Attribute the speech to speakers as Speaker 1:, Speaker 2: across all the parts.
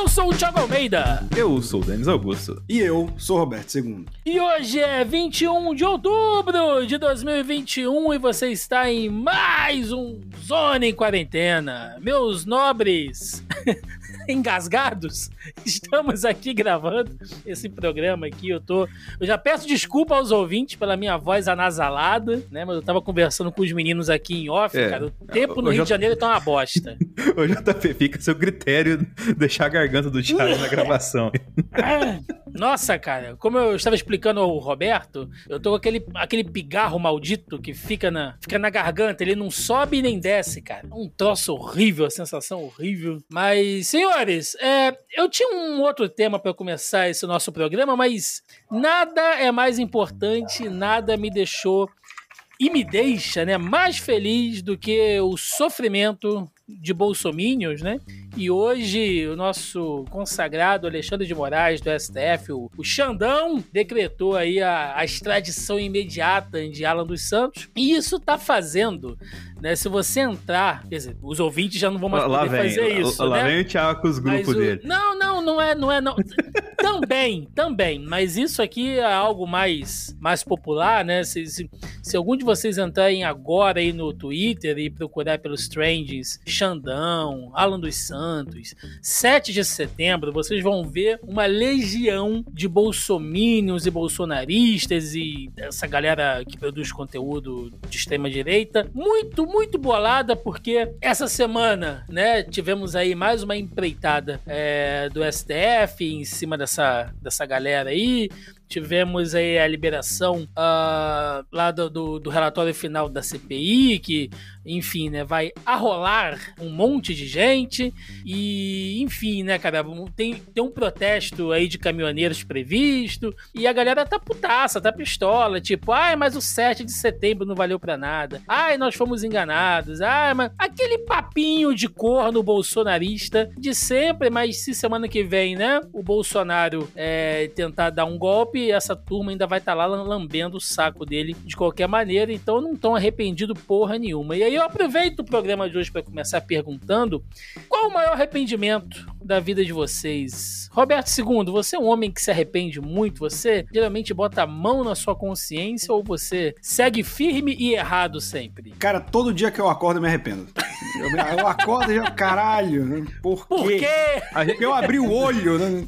Speaker 1: Eu sou o Thiago Almeida.
Speaker 2: Eu sou o Denis Augusto.
Speaker 3: E eu sou o Roberto II.
Speaker 1: E hoje é 21 de outubro de 2021 e você está em mais um Zona em Quarentena. Meus nobres engasgados, estamos aqui gravando esse programa aqui. Eu tô. Eu já peço desculpa aos ouvintes pela minha voz anasalada, né? Mas eu tava conversando com os meninos aqui em off, é, cara. O tempo no Rio de Janeiro tá uma bosta.
Speaker 2: Ô, JP, fica seu critério deixar a garganta do Thiago na gravação.
Speaker 1: Nossa, cara, como eu estava explicando ao Roberto, eu tô com aquele, aquele pigarro maldito que fica na, fica na garganta, ele não sobe nem desce, cara. Um troço horrível, a sensação horrível. Mas, senhores, é, eu tinha um outro tema para começar esse nosso programa, mas nada é mais importante, nada me deixou e me deixa né, mais feliz do que o sofrimento de bolsomínios, né? E hoje o nosso consagrado Alexandre de Moraes do STF, o, o Xandão, decretou aí a, a extradição imediata de Alan dos Santos. E isso tá fazendo né? Se você entrar, quer dizer, os ouvintes já não vão mais lá poder vem, fazer isso.
Speaker 2: Lá,
Speaker 1: né?
Speaker 2: vem o Thiago com os grupos dele.
Speaker 1: Não, não, não é, não é, não. também, também. Mas isso aqui é algo mais, mais popular, né? Se, se, se, algum de vocês entrarem agora aí no Twitter e procurar pelos trends Xandão, Alan dos Santos, 7 de setembro, vocês vão ver uma legião de bolsomínios e bolsonaristas e essa galera que produz conteúdo de extrema direita, muito muito bolada porque essa semana, né, tivemos aí mais uma empreitada é, do STF em cima dessa, dessa galera aí. Tivemos aí a liberação uh, lá do, do, do, relatório final da CPI, que, enfim, né, vai arrolar um monte de gente. E, enfim, né, cara, tem, tem um protesto aí de caminhoneiros previsto. E a galera tá putaça, tá pistola. Tipo, ai, mas o 7 de setembro não valeu pra nada. Ai, nós fomos enganados. Ai, mas aquele papinho de corno bolsonarista de sempre. Mas se semana que vem, né, o Bolsonaro é, tentar dar um golpe essa turma ainda vai estar tá lá lambendo o saco dele de qualquer maneira, então não estão arrependido porra nenhuma. E aí eu aproveito o programa de hoje para começar perguntando qual o maior arrependimento da vida de vocês. Roberto II, você é um homem que se arrepende muito? Você geralmente bota a mão na sua consciência ou você segue firme e errado sempre?
Speaker 3: Cara, todo dia que eu acordo eu me arrependo. Eu, eu acordo e já, caralho, né? por,
Speaker 1: por quê?
Speaker 3: quê? Eu abri o olho, né?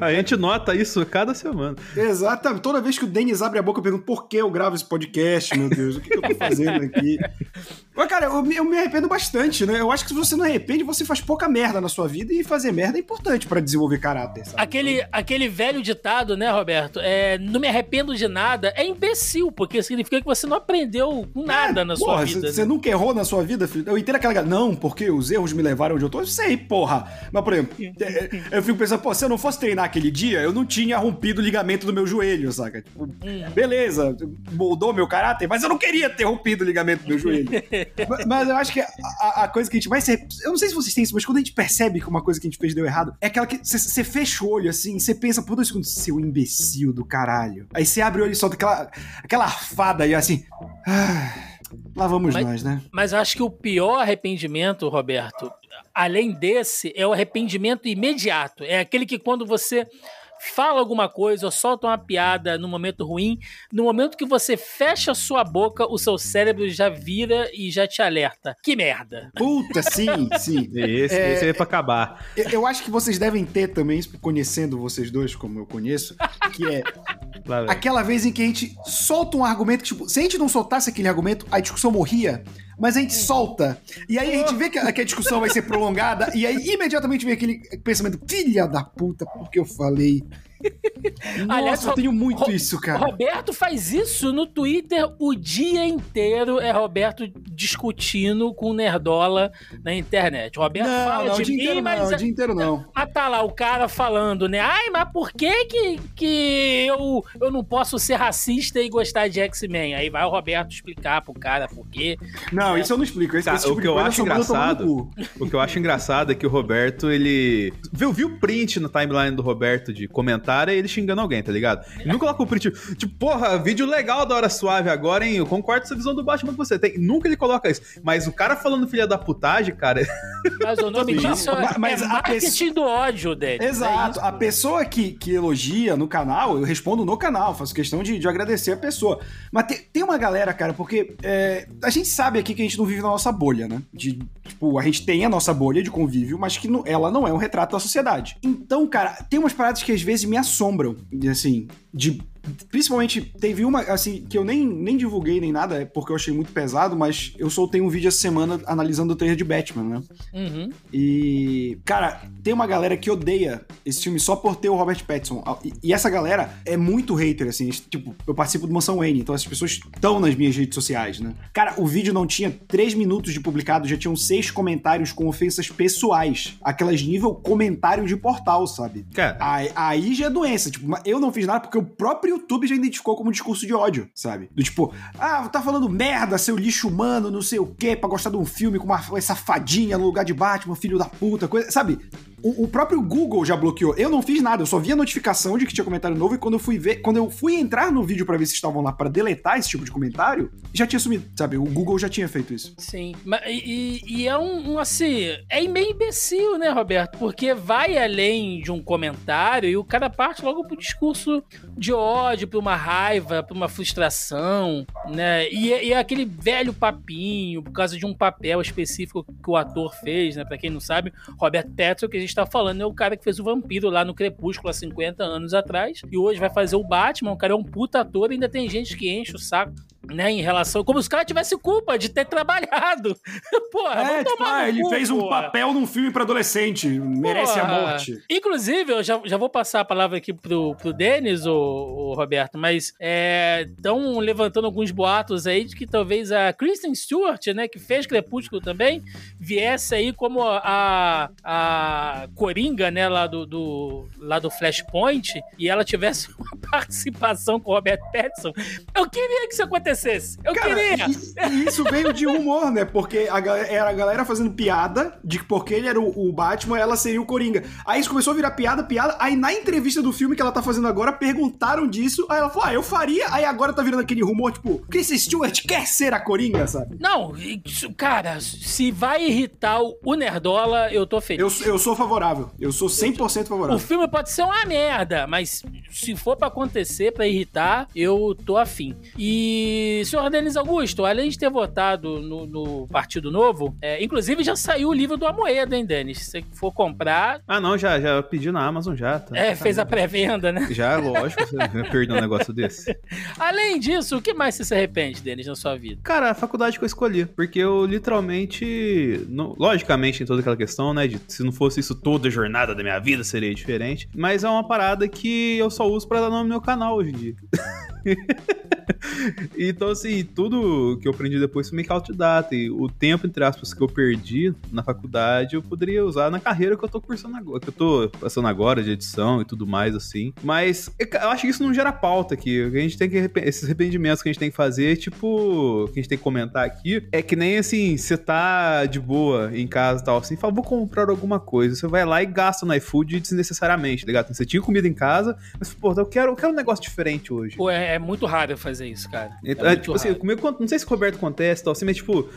Speaker 2: A gente nota isso cada semana.
Speaker 3: Exatamente. Toda vez que o Denis abre a boca, eu pergunto por que eu gravo esse podcast, meu Deus? O que, que eu tô fazendo aqui? Mas, cara, eu, eu, me arrependo bastante, né? Eu acho que se você não arrepende, você faz pouca merda na sua vida e fazer merda é importante para desenvolver caráter, sabe?
Speaker 1: Aquele, aquele velho ditado, né, Roberto? É, não me arrependo de nada, é imbecil, porque significa que você não aprendeu nada é, na sua
Speaker 3: porra,
Speaker 1: vida.
Speaker 3: Você
Speaker 1: né?
Speaker 3: nunca errou na sua vida, filho? Eu entendo aquela. Não, porque os erros me levaram onde eu tô. Eu sei, porra. Mas, por exemplo, é, é, eu fico pensando, pô, se eu não fosse treinar aquele dia, eu não tinha rompido o ligamento do meu joelho, saca? Tipo, hum. beleza, moldou meu caráter, mas eu não queria ter rompido o ligamento do meu joelho. mas, mas eu acho que a, a, coisa que a gente mais. Se... Eu não sei se vocês têm isso, mas quando a gente percebe que uma coisa que a gente fez deu errado, é aquela que você fecha o olho assim, você pensa por dois segundos, seu imbecil do caralho. Aí você abre o olho e solta aquela, aquela arfada e assim. Ah, lá vamos
Speaker 1: mas,
Speaker 3: nós, né?
Speaker 1: Mas eu acho que o pior arrependimento, Roberto, além desse, é o arrependimento imediato. É aquele que quando você fala alguma coisa ou solta uma piada no momento ruim, no momento que você fecha a sua boca, o seu cérebro já vira e já te alerta. Que merda.
Speaker 3: Puta, sim, sim.
Speaker 2: Esse é, esse é pra acabar.
Speaker 3: Eu acho que vocês devem ter também, conhecendo vocês dois, como eu conheço, que é aquela vez em que a gente solta um argumento tipo, se a gente não soltasse aquele argumento, a discussão morria mas a gente solta. E aí a gente vê que a, que a discussão vai ser prolongada, e aí imediatamente vem aquele pensamento: filha da puta, porque eu falei. Nossa, Aliás, eu tenho muito Ro isso, cara.
Speaker 1: Roberto faz isso no Twitter o dia inteiro. É Roberto discutindo com Nerdola na internet. Roberto
Speaker 3: não,
Speaker 1: fala
Speaker 3: não,
Speaker 1: de
Speaker 3: mim, inteiro mas. Não, o dia inteiro não.
Speaker 1: Ah, tá lá o cara falando, né? Ai, mas por que que, que eu, eu não posso ser racista e gostar de X-Men? Aí vai o Roberto explicar pro cara por quê.
Speaker 3: Não, é. isso eu não explico. Esse,
Speaker 2: tá,
Speaker 3: esse tipo
Speaker 2: o que eu acho engraçado. O que eu acho engraçado é que o Roberto, ele. Viu, viu o print no timeline do Roberto de comentário e ele xingando alguém, tá ligado? Ele nunca coloca o print, tipo, porra, vídeo legal da hora suave agora, hein? Eu concordo com essa visão do Batman que você tem. Nunca ele coloca isso. Mas o cara falando filha da putagem, cara,
Speaker 1: Mas o nome disso é,
Speaker 3: Mas
Speaker 1: é
Speaker 3: a
Speaker 1: marketing
Speaker 3: pessoa-
Speaker 1: do ódio dele.
Speaker 3: Exato. a pessoa que, que elogia no canal, eu respondo no canal, faço questão de, de agradecer a pessoa. Mas tem, tem uma galera, cara, porque é, a gente sabe aqui que a gente não vive na nossa bolha, né? De, tipo, a gente tem a nossa bolha de convívio, mas que não- ela não é um retrato da sociedade. Então, cara, tem umas paradas que às vezes me assombram, assim, de. Principalmente, teve uma, assim, que eu nem, nem divulguei nem nada, é porque eu achei muito pesado, mas eu soltei um vídeo essa semana analisando o trailer de Batman, né?
Speaker 1: Uhum.
Speaker 3: E, cara, tem uma galera que odeia esse filme só por ter o Robert Pattinson. E, e essa galera é muito hater, assim. Tipo, eu participo do Mansão Wayne, então essas pessoas estão nas minhas redes sociais, né? Cara, o vídeo não tinha três minutos de publicado, já tinham seis comentários com ofensas pessoais. Aquelas nível comentário de portal, sabe?
Speaker 2: Cara,
Speaker 3: Aí, aí já é doença. Tipo, eu não fiz nada porque o próprio YouTube já identificou como discurso de ódio, sabe? Do tipo, ah, tá falando merda, seu lixo humano, não sei o quê, pra gostar de um filme com uma essa fadinha no lugar de Batman, filho da puta, coisa. Sabe? O, o próprio Google já bloqueou. Eu não fiz nada, eu só vi a notificação de que tinha comentário novo e quando eu fui ver, quando eu fui entrar no vídeo pra ver se estavam lá pra deletar esse tipo de comentário, já tinha sumido, sabe? O Google já tinha feito isso.
Speaker 1: Sim. E, e é um, um, assim. É meio imbecil, né, Roberto? Porque vai além de um comentário e o cara parte logo pro discurso de ódio, pra uma raiva, pra uma frustração, né? E, e é aquele velho papinho, por causa de um papel específico que o ator fez, né? Pra quem não sabe, Robert Pattinson, que a gente tá falando, é o cara que fez o vampiro lá no Crepúsculo há 50 anos atrás. E hoje vai fazer o Batman. O cara é um puta ator e ainda tem gente que enche o saco. Né, em relação. Como se o cara tivesse culpa de ter trabalhado. Porra,
Speaker 3: é, tipo,
Speaker 1: tomar
Speaker 3: ah, ele
Speaker 1: cu,
Speaker 3: fez um
Speaker 1: porra.
Speaker 3: papel num filme pra adolescente, merece a
Speaker 1: Porra.
Speaker 3: morte.
Speaker 1: Inclusive, eu já, já vou passar a palavra aqui pro, pro Denis, o, o Roberto, mas estão levantando alguns boatos aí de que talvez a Kristen Stewart, né, que fez Crepúsculo também, viesse aí como a, a Coringa, né, lá do, do, lá do Flashpoint, e ela tivesse uma participação com o Robert Pattinson. Eu queria que isso acontecesse. Eu
Speaker 3: Cara,
Speaker 1: queria.
Speaker 3: e, isso veio de humor, né? Porque a galera, era a galera fazendo piada de que porque ele era o, o Batman, ela seria o Coringa. Aí isso começou a virar piada, piada. Aí na entrevista do filme que ela tá fazendo agora, perguntaram disso. Aí ela falou, ah, eu faria. Aí agora tá virando aquele rumor, tipo, Chris Stewart quer ser a Coringa, sabe?
Speaker 1: Não, isso- cara, se vai irritar o o Nerdola, eu tô feliz.
Speaker 3: Eu, eu sou favorável. Eu sou 100%
Speaker 1: O
Speaker 3: favorável.
Speaker 1: filme pode ser uma merda, mas se for pra acontecer, pra irritar, eu tô afim. E, senhor Denis Augusto, além de ter votado no, no Partido Novo, é, inclusive já saiu o livro do Amoedo, hein, Denis? Se você for comprar,
Speaker 2: ah não, já, já pedi na Amazon já. Tá,
Speaker 1: é,
Speaker 2: tá
Speaker 1: fez a pré-venda, né?
Speaker 2: Já, lógico, você perdeu um negócio desse.
Speaker 1: Além disso, o que mais você se arrepende, Denis, na sua vida?
Speaker 2: Cara, a faculdade que eu escolhi. Porque eu literalmente. não- logicamente, em toda aquela questão, né? De se não fosse isso toda a jornada da minha vida seria diferente. Mas é uma parada que eu só uso pra dar nome no meu canal hoje em dia. então, assim, tudo que eu aprendi depois foi meio que autodidata. E o tempo, entre aspas, que eu perdi na faculdade, eu poderia usar na carreira que eu tô cursando agora, que eu tô passando agora de edição e tudo mais, assim. Mas eu acho que isso não gera pauta aqui. A gente tem que. Esses arrependimentos que a gente tem que fazer, tipo, que a gente tem que comentar aqui, é que nem assim, você tá de boa em casa e tal, assim, fala, vou comprar alguma coisa. Você vai lá e gasta no iFood desnecessariamente, tá ligado? Você tinha comida em casa, mas, pô, eu quero, eu quero um negócio diferente hoje.
Speaker 1: Pô, é, é muito raro eu fazer isso, cara.
Speaker 2: Então,
Speaker 1: é
Speaker 2: é,
Speaker 1: muito
Speaker 2: tipo assim,
Speaker 1: raro.
Speaker 2: comigo, não sei se o Roberto acontece e tal, assim, mas tipo,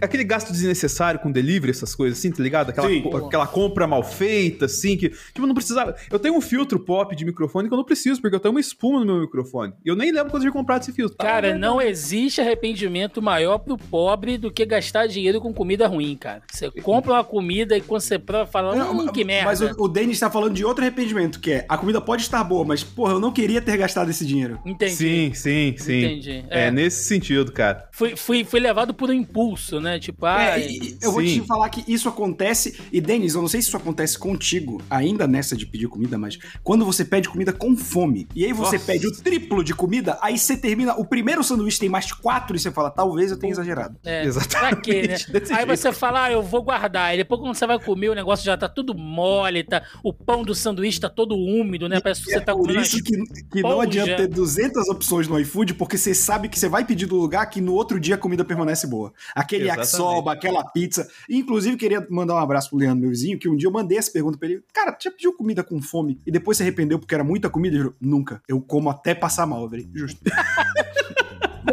Speaker 2: aquele gasto desnecessário com delivery, essas coisas assim, tá ligado? Aquela,
Speaker 3: Sim.
Speaker 2: co- aquela compra mal feita, assim, que, tipo, não precisava. Eu tenho um filtro pop de microfone que eu não preciso, porque eu tenho uma espuma no meu microfone. E eu nem lembro quando eu tinha comprado esse filtro.
Speaker 1: Cara,
Speaker 2: Ah,
Speaker 1: não existe arrependimento maior pro pobre do que gastar dinheiro com comida ruim, cara. Você compra uma comida e quando você prova, fala,
Speaker 3: Não,
Speaker 1: hum, que merda.
Speaker 3: Mas o, o Denis tá falando de outro arrependimento, que é a comida pode estar boa, mas, porra, eu não queria ter gastado esse dinheiro.
Speaker 1: Entendi.
Speaker 2: Sim, sim, sim.
Speaker 1: Entendi.
Speaker 2: É,
Speaker 1: É.
Speaker 2: nesse sentido, cara.
Speaker 1: Fui, fui, fui levado por um impulso, né? Tipo, ah,
Speaker 3: É, e- eu vou
Speaker 2: sim.
Speaker 3: te falar que isso acontece. E, Denis, eu não sei se isso acontece contigo, ainda nessa de pedir comida, mas quando você pede comida com fome, e aí você
Speaker 2: Nossa.
Speaker 3: pede o triplo de comida, aí você termina. O primeiro sanduíche tem mais quatro e você fala, talvez eu tenha exagerado.
Speaker 1: é,
Speaker 2: Exatamente,
Speaker 1: Pra quê, né?
Speaker 2: desse
Speaker 1: Aí
Speaker 2: jeito.
Speaker 1: você fala, ah, eu vou guardar. E depois quando você vai comer, o negócio já tá tudo mole, tá, o pão do sanduíche tá todo úmido, né? Parece que você
Speaker 3: é
Speaker 1: tá
Speaker 3: por
Speaker 1: comendo
Speaker 3: isso
Speaker 1: as-
Speaker 3: que, que não adianta ter 200 opções no iFood, porque você sabe que você vai pedir do lugar que no outro dia a comida permanece boa. Aquele
Speaker 2: Exatamente.
Speaker 3: yakisoba, aquela pizza. Inclusive, queria mandar um abraço pro Leandro, meu vizinho, que um dia eu mandei essa pergunta pra ele. Cara, já pediu comida com fome e depois se arrependeu porque era muita comida? Ele falou, nunca. Eu como até passar mal, velho. Justo.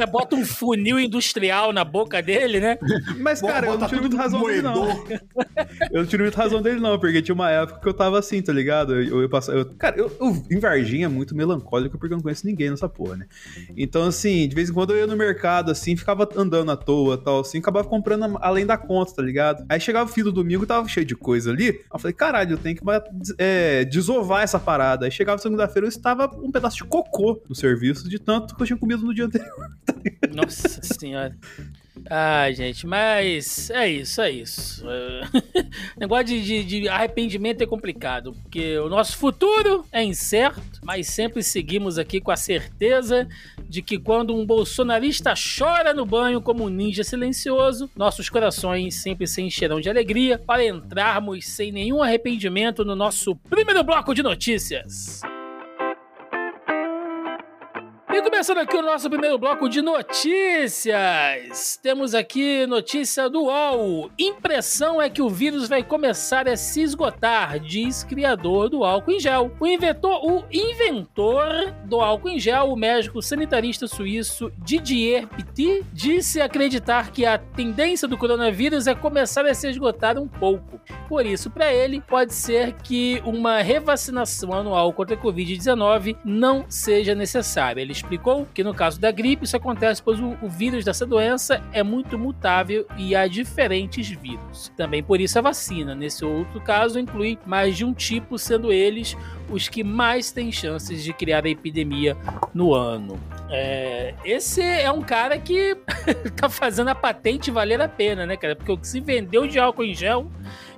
Speaker 1: cara bota um funil industrial na boca dele, né?
Speaker 2: Mas, cara, eu não tiro muita razão dele, não.
Speaker 3: moedor.
Speaker 2: Eu não tiro muita razão dele, não, porque tinha uma época que eu tava assim, tá ligado? Eu, eu, eu passava- eu- cara, eu, eu em Varginha é muito melancólico porque eu não conheço ninguém nessa porra, né? Então, assim, de vez em quando eu ia no mercado, assim, ficava andando à toa tal, assim, acabava comprando além da conta, tá ligado? Aí chegava o fim do domingo, tava cheio de coisa ali. Aí eu falei, caralho, eu tenho que é, desovar essa parada. Aí chegava segunda-feira, eu estava um pedaço de cocô no serviço, de tanto que eu tinha comido no dia anterior.
Speaker 1: Nossa senhora. Ai, gente, mas é isso, é isso. É... Negócio de, de- de arrependimento é complicado, porque o nosso futuro é incerto, mas sempre seguimos aqui com a certeza de que quando um bolsonarista chora no banho como um ninja silencioso, nossos corações sempre se encherão de alegria para entrarmos sem nenhum arrependimento no nosso primeiro bloco de notícias. E começando aqui o nosso primeiro bloco de notícias. Temos aqui notícia do UOL. Impressão é que o vírus vai começar a se esgotar, diz criador do álcool em gel. O inventor, o inventor do álcool em gel, o médico sanitarista suíço Didier Petit, disse acreditar que a tendência do coronavírus é começar a se esgotar um pouco. Por isso, para ele, pode ser que uma revacinação anual contra a Covid-19 não seja necessária. Ele explicou que no caso da gripe isso acontece pois o, o vírus dessa doença é muito mutável e há diferentes vírus. Também por isso a vacina, nesse outro caso, inclui mais de um tipo, sendo eles os que mais têm chances de criar a epidemia no ano. É, esse é um cara que tá fazendo a patente valer a pena, né, cara? Porque o que se vendeu de álcool em gel,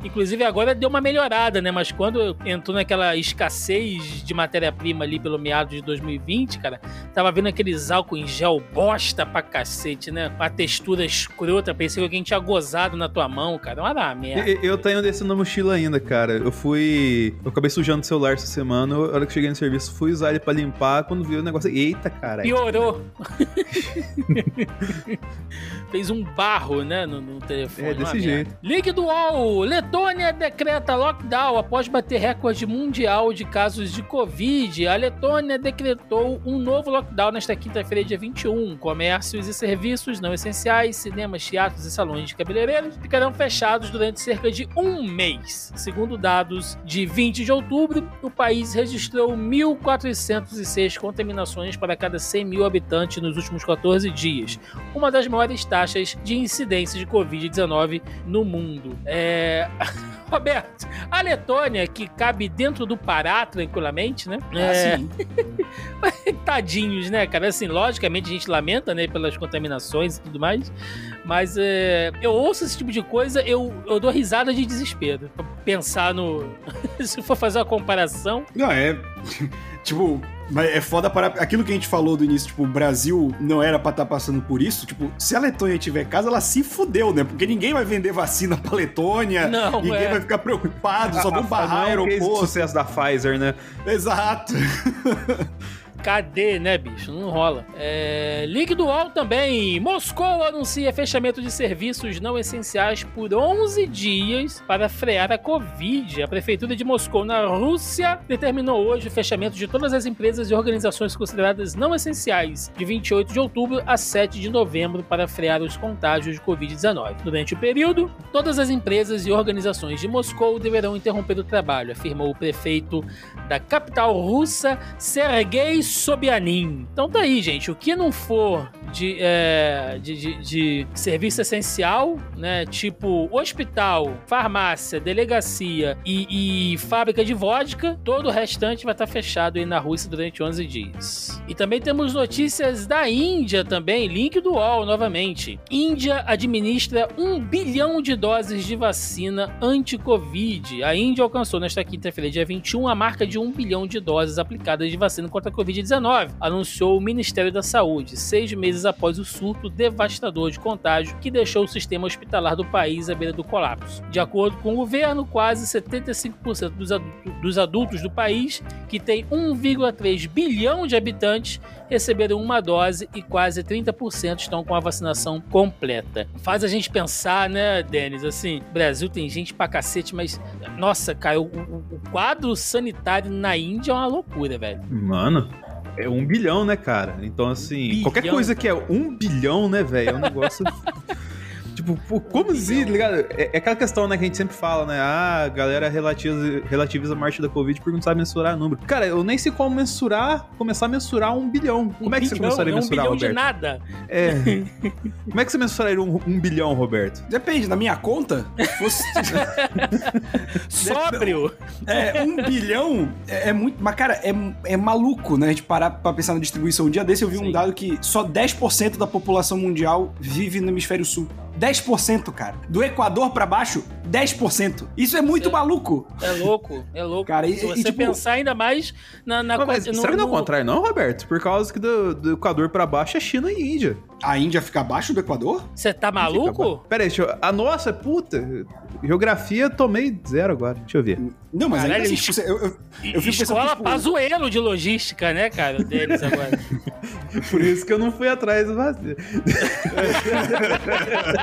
Speaker 1: inclusive agora deu uma melhorada, né? Mas quando entrou naquela escassez de matéria-prima ali pelo meado de 2020, cara, tava vendo aqueles álcool em gel bosta pra cacete, né? Com a textura escrota, pensei que alguém tinha gozado na tua mão, cara. Olha lá, merda.
Speaker 2: Eu, eu tenho desse na mochila ainda, cara. Eu fui. Eu acabei sujando o celular essa semana. A hora que cheguei no serviço, fui usar ele pra limpar. Quando vi o negócio. Eita, cara.
Speaker 1: Piorou. Fez um barro, né, no, no telefone.
Speaker 2: É, desse jeito.
Speaker 1: merda. Link do UOL. Letônia decreta lockdown após bater recorde mundial de casos de Covid. A Letônia decretou um novo lockdown nesta quinta-feira, dia 21. Comércios e serviços não essenciais, cinemas, teatros e salões de cabeleireiros ficarão fechados durante cerca de um mês. Segundo dados de 20 de outubro, o país registrou 1.406 contaminações para cada 100 mil habitantes nos últimos 14 dias, uma das maiores taxas de incidência de Covid-19 no mundo. É... Roberto, a Letônia, que cabe dentro do Pará tranquilamente, né? É,
Speaker 3: Assim,
Speaker 1: Tadinhos, né, cara? Assim, logicamente a gente lamenta, né, pelas contaminações e tudo mais, mas é, eu ouço esse tipo de coisa, eu, eu dou risada de desespero. Pra pensar no. Se for fazer uma comparação.
Speaker 3: Não, é. tipo, mas é foda para. Aquilo que a gente falou do início, tipo, o Brasil não era pra estar passando por isso. Tipo, se a Letônia tiver casa, ela se fudeu, né? Porque ninguém vai vender vacina pra Letônia.
Speaker 1: Não,
Speaker 3: ninguém
Speaker 1: é.
Speaker 3: vai ficar preocupado, só vão barrar
Speaker 2: não é um case de
Speaker 3: aeroporto.
Speaker 2: sucesso da Pfizer, né?
Speaker 3: Exato.
Speaker 1: Cadê, né, bicho? Não rola. É, do UOL também. Moscou anuncia fechamento de serviços não essenciais por 11 dias para frear a Covid. A prefeitura de Moscou, na Rússia, determinou hoje o fechamento de todas as empresas e organizações consideradas não essenciais, de 28 de outubro a 7 de novembro, para frear os contágios de Covid-19. Durante o período, todas as empresas e organizações de Moscou deverão interromper o trabalho, afirmou o prefeito da capital russa, Sergei Sobyanin. Então tá aí, gente. O que não for de, é, de, de- de serviço essencial, né? Tipo hospital, farmácia, delegacia e, e fábrica de vodka, todo o restante vai estar fechado aí na Rússia durante 11 dias. E também temos notícias da Índia também, link do UOL novamente. Índia administra um bilhão de doses de vacina anti-Covid. A Índia alcançou nesta quinta-feira, dia 21, a marca de um bilhão de doses aplicadas de vacina contra a Covid-19, anunciou o Ministério da Saúde, seis meses após o surto devastador de contágio que deixou o sistema hospitalar do país à beira do colapso. De acordo com o governo, quase 75% dos adultos, do país, que tem 1,3 bilhão de habitantes, receberam uma dose e quase 30% estão com a vacinação completa. Faz a gente pensar, né, Denis? Assim, Brasil tem gente pra cacete, mas nossa, o, o- o quadro sanitário na Índia é uma loucura, velho.
Speaker 2: Mano. É um bilhão, né, cara? Então, assim, qualquer coisa que é um bilhão, né, velho, é um negócio. Tipo, pô, como assim, tá ligado? É, é aquela questão, né, que a gente sempre fala, né? Ah, a galera relativiza, relativiza a morte da Covid porque não sabe mensurar número. Cara, eu nem sei como mensurar, começar a mensurar um bilhão. Como
Speaker 1: Um
Speaker 2: é que você
Speaker 1: bilhão,
Speaker 2: começaria a
Speaker 1: é um
Speaker 2: mensurar,
Speaker 1: bilhão de
Speaker 2: Roberto?
Speaker 1: nada.
Speaker 2: É. como é que você mensuraria um, um bilhão, Roberto?
Speaker 3: Depende, na minha conta, se fosse.
Speaker 1: Sóbrio.
Speaker 3: É, um bilhão é, é muito. Mas, cara, é, é maluco, né? A gente parar pra pensar na distribuição. Um dia desse eu vi
Speaker 1: Sim.
Speaker 3: um dado que só 10% da população mundial vive no hemisfério sul. 10%, cara. Do Equador pra baixo, 10%. Isso é muito
Speaker 1: Sim.
Speaker 3: maluco.
Speaker 1: É louco, é louco.
Speaker 3: Cara, e-
Speaker 1: Se
Speaker 3: e,
Speaker 1: você
Speaker 3: tipo-
Speaker 1: pensar ainda mais na... na
Speaker 2: Não, mas
Speaker 1: no-
Speaker 2: será que não é o contrário, não, Roberto? Por causa que do, do Equador pra baixo é China e Índia.
Speaker 3: A Índia fica abaixo do Equador?
Speaker 1: Você tá maluco?
Speaker 2: Pera aí, deixa eu... A nossa, puta. Geografia, tomei zero agora. Deixa eu ver.
Speaker 3: Não, mas
Speaker 1: Caralho,
Speaker 3: ainda assim,
Speaker 1: isso-
Speaker 3: tipo, eu, eu, eu fico pensando
Speaker 1: Escola
Speaker 3: tipo,
Speaker 1: Pazuelo de logística, né, cara? Deles agora.
Speaker 2: Por isso que eu não fui atrás do vazio.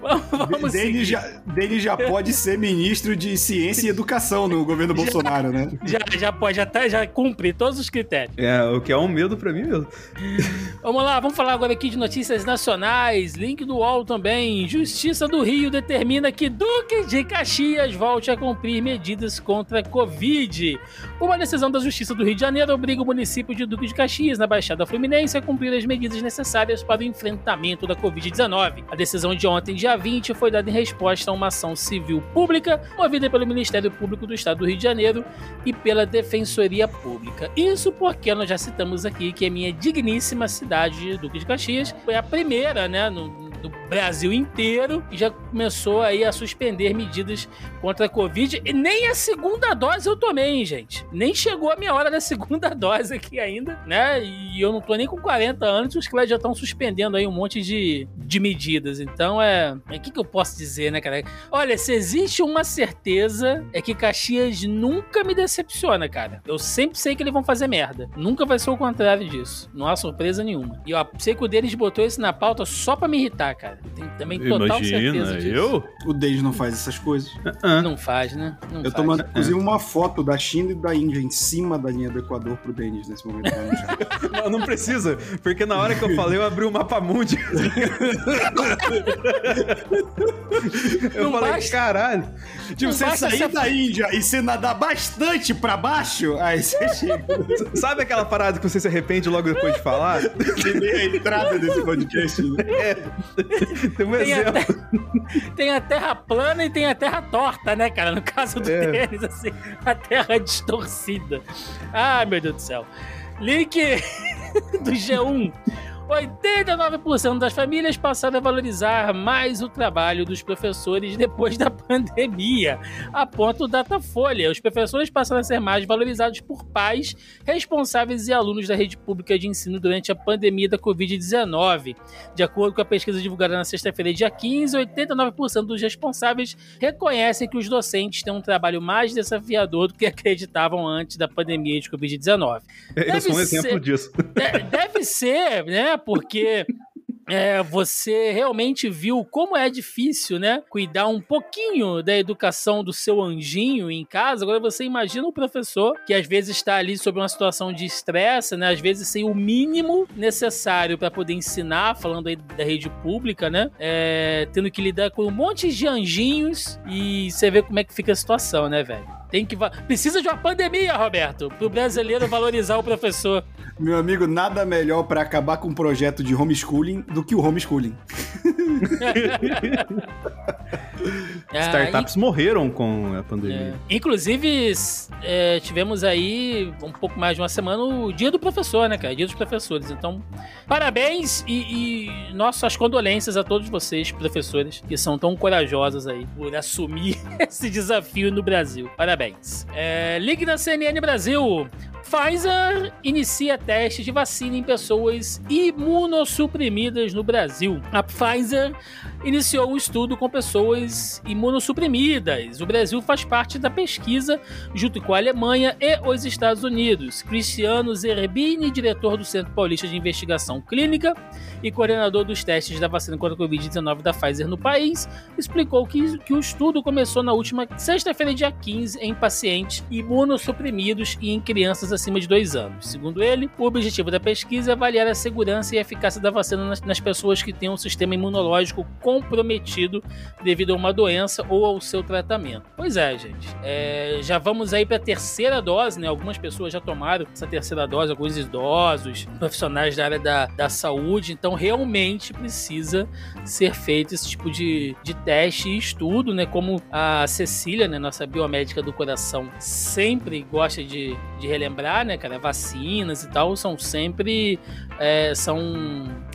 Speaker 1: Vamos, seguir.
Speaker 3: já, já pode ser ministro de ciência e educação no governo Bolsonaro, né?
Speaker 1: Já, já pode, já, tá, já cumpre todos os critérios.
Speaker 2: É, o que é um medo pra mim mesmo.
Speaker 1: Vamos lá, vamos falar agora aqui de notícias nacionais. Link do UOL também. Justiça do Rio determina que Duque de Caxias volte a cumprir medidas contra a Covid. Uma decisão da Justiça do Rio de Janeiro obriga o município de Duque de Caxias, na Baixada Fluminense, a cumprir as medidas necessárias para o enfrentamento da Covid-19. A decisão de ontem, dia 20, foi dada em resposta a uma ação civil pública movida pelo Ministério Público do Estado do Rio de Janeiro e pela Defensoria Pública. Isso porque nós já citamos aqui que a minha digníssima cidade de Duque de Caxias foi a primeira, né, no, Brasil inteiro já começou aí a suspender medidas contra a Covid e nem a segunda dose eu tomei, hein, gente. Nem chegou a minha hora da segunda dose aqui ainda, né? E eu não tô nem com 40 anos os caras já estão suspendendo aí um monte de, de medidas. Então é. O que, que eu posso dizer, né, cara? Olha, se existe uma certeza, é que Caxias nunca me decepciona, cara. Eu sempre sei que eles vão fazer merda. Nunca vai ser o contrário disso. Não há surpresa nenhuma. E ó, sei que o deles botou isso na pauta só pra me irritar, cara. Eu tenho também total certeza disso.
Speaker 2: eu?
Speaker 3: O Denis não faz essas coisas.
Speaker 2: Ah,
Speaker 1: Não faz, né? Não
Speaker 3: Eu tô
Speaker 1: faz.
Speaker 3: mandando, inclusive, uma foto da China e da Índia em cima da linha do Equador pro Denis nesse momento.
Speaker 2: não, não precisa, porque na hora que eu falei, eu abri o mapa mundi. eu
Speaker 1: Não
Speaker 2: falei,
Speaker 1: basta-
Speaker 2: caralho.
Speaker 3: tipo,
Speaker 1: Não
Speaker 3: você sair
Speaker 1: ser-
Speaker 3: da Índia e você nadar bastante pra baixo, aí você chega.
Speaker 2: Sabe aquela parada que você se arrepende logo depois de falar?
Speaker 3: Que nem a entrada desse podcast. Né?
Speaker 2: Tem um
Speaker 1: Tem
Speaker 2: exemplo.
Speaker 1: até- Tem a terra plana e tem a terra torta, né, cara? No caso do
Speaker 2: É.
Speaker 1: tênis, assim, a terra distorcida. Ai, meu Deus do céu. Link do G1. 89% das famílias passaram a valorizar mais o trabalho dos professores depois da pandemia, aponta o Datafolha. Os professores passaram a ser mais valorizados por pais, responsáveis e alunos da rede pública de ensino durante a pandemia da Covid-19. De acordo com a pesquisa divulgada na sexta-feira, dia 15, 89% dos responsáveis reconhecem que os docentes têm um trabalho mais desafiador do que acreditavam antes da pandemia de Covid-19.
Speaker 2: Eu sou um
Speaker 1: Deve
Speaker 2: exemplo
Speaker 1: ser-
Speaker 2: disso.
Speaker 1: De- deve ser, né? Porque é, você realmente viu como é difícil, né? Cuidar um pouquinho da educação do seu anjinho em casa. Agora você imagina o professor que às vezes está ali sob uma situação de estresse, né? Às vezes sem o mínimo necessário para poder ensinar, falando aí da rede pública, né? É, tendo que lidar com um monte de anjinhos e você vê como é que fica a situação, né, velho? Tem que precisa de uma pandemia, Roberto, pro brasileiro valorizar o professor.
Speaker 3: Meu amigo, nada melhor pra acabar com um projeto de homeschooling do que o homeschooling.
Speaker 1: Ah,
Speaker 2: Startups morreram com a
Speaker 1: É.
Speaker 2: pandemia.
Speaker 1: Inclusive, s- é, tivemos aí um pouco mais de uma semana o Dia do Professor, né, cara? Dia dos Professores. Então, parabéns e, e nossas condolências a todos vocês, professores, que são tão corajosos aí por assumir esse desafio no Brasil. Parabéns. É, ligue na CNN Brasil. Pfizer inicia testes de vacina em pessoas imunossuprimidas no Brasil. A Pfizer iniciou um estudo com pessoas imunossuprimidas. O Brasil faz parte da pesquisa junto com a Alemanha e os Estados Unidos. Cristiano Zerbini, diretor do Centro Paulista de Investigação Clínica e coordenador dos testes da vacina contra a Covid-19 da Pfizer no país, explicou que, que o estudo começou na última sexta-feira, dia 15, em pacientes imunossuprimidos e em crianças acima de 2 anos. Segundo ele, o objetivo da pesquisa é avaliar a segurança e eficácia da vacina nas, nas pessoas que têm um sistema imunológico comprometido devido a uma doença ou ao seu tratamento. Pois é, gente. É, já vamos aí para a terceira dose, né? Algumas pessoas já tomaram essa terceira dose, alguns idosos, profissionais da área da, da saúde. Então, realmente precisa ser feito esse tipo de, de teste e estudo, né? Como a Cecília, né, nossa biomédica do coração, sempre gosta de, de relembrar, né, cara? Vacinas e tal são sempre. É, são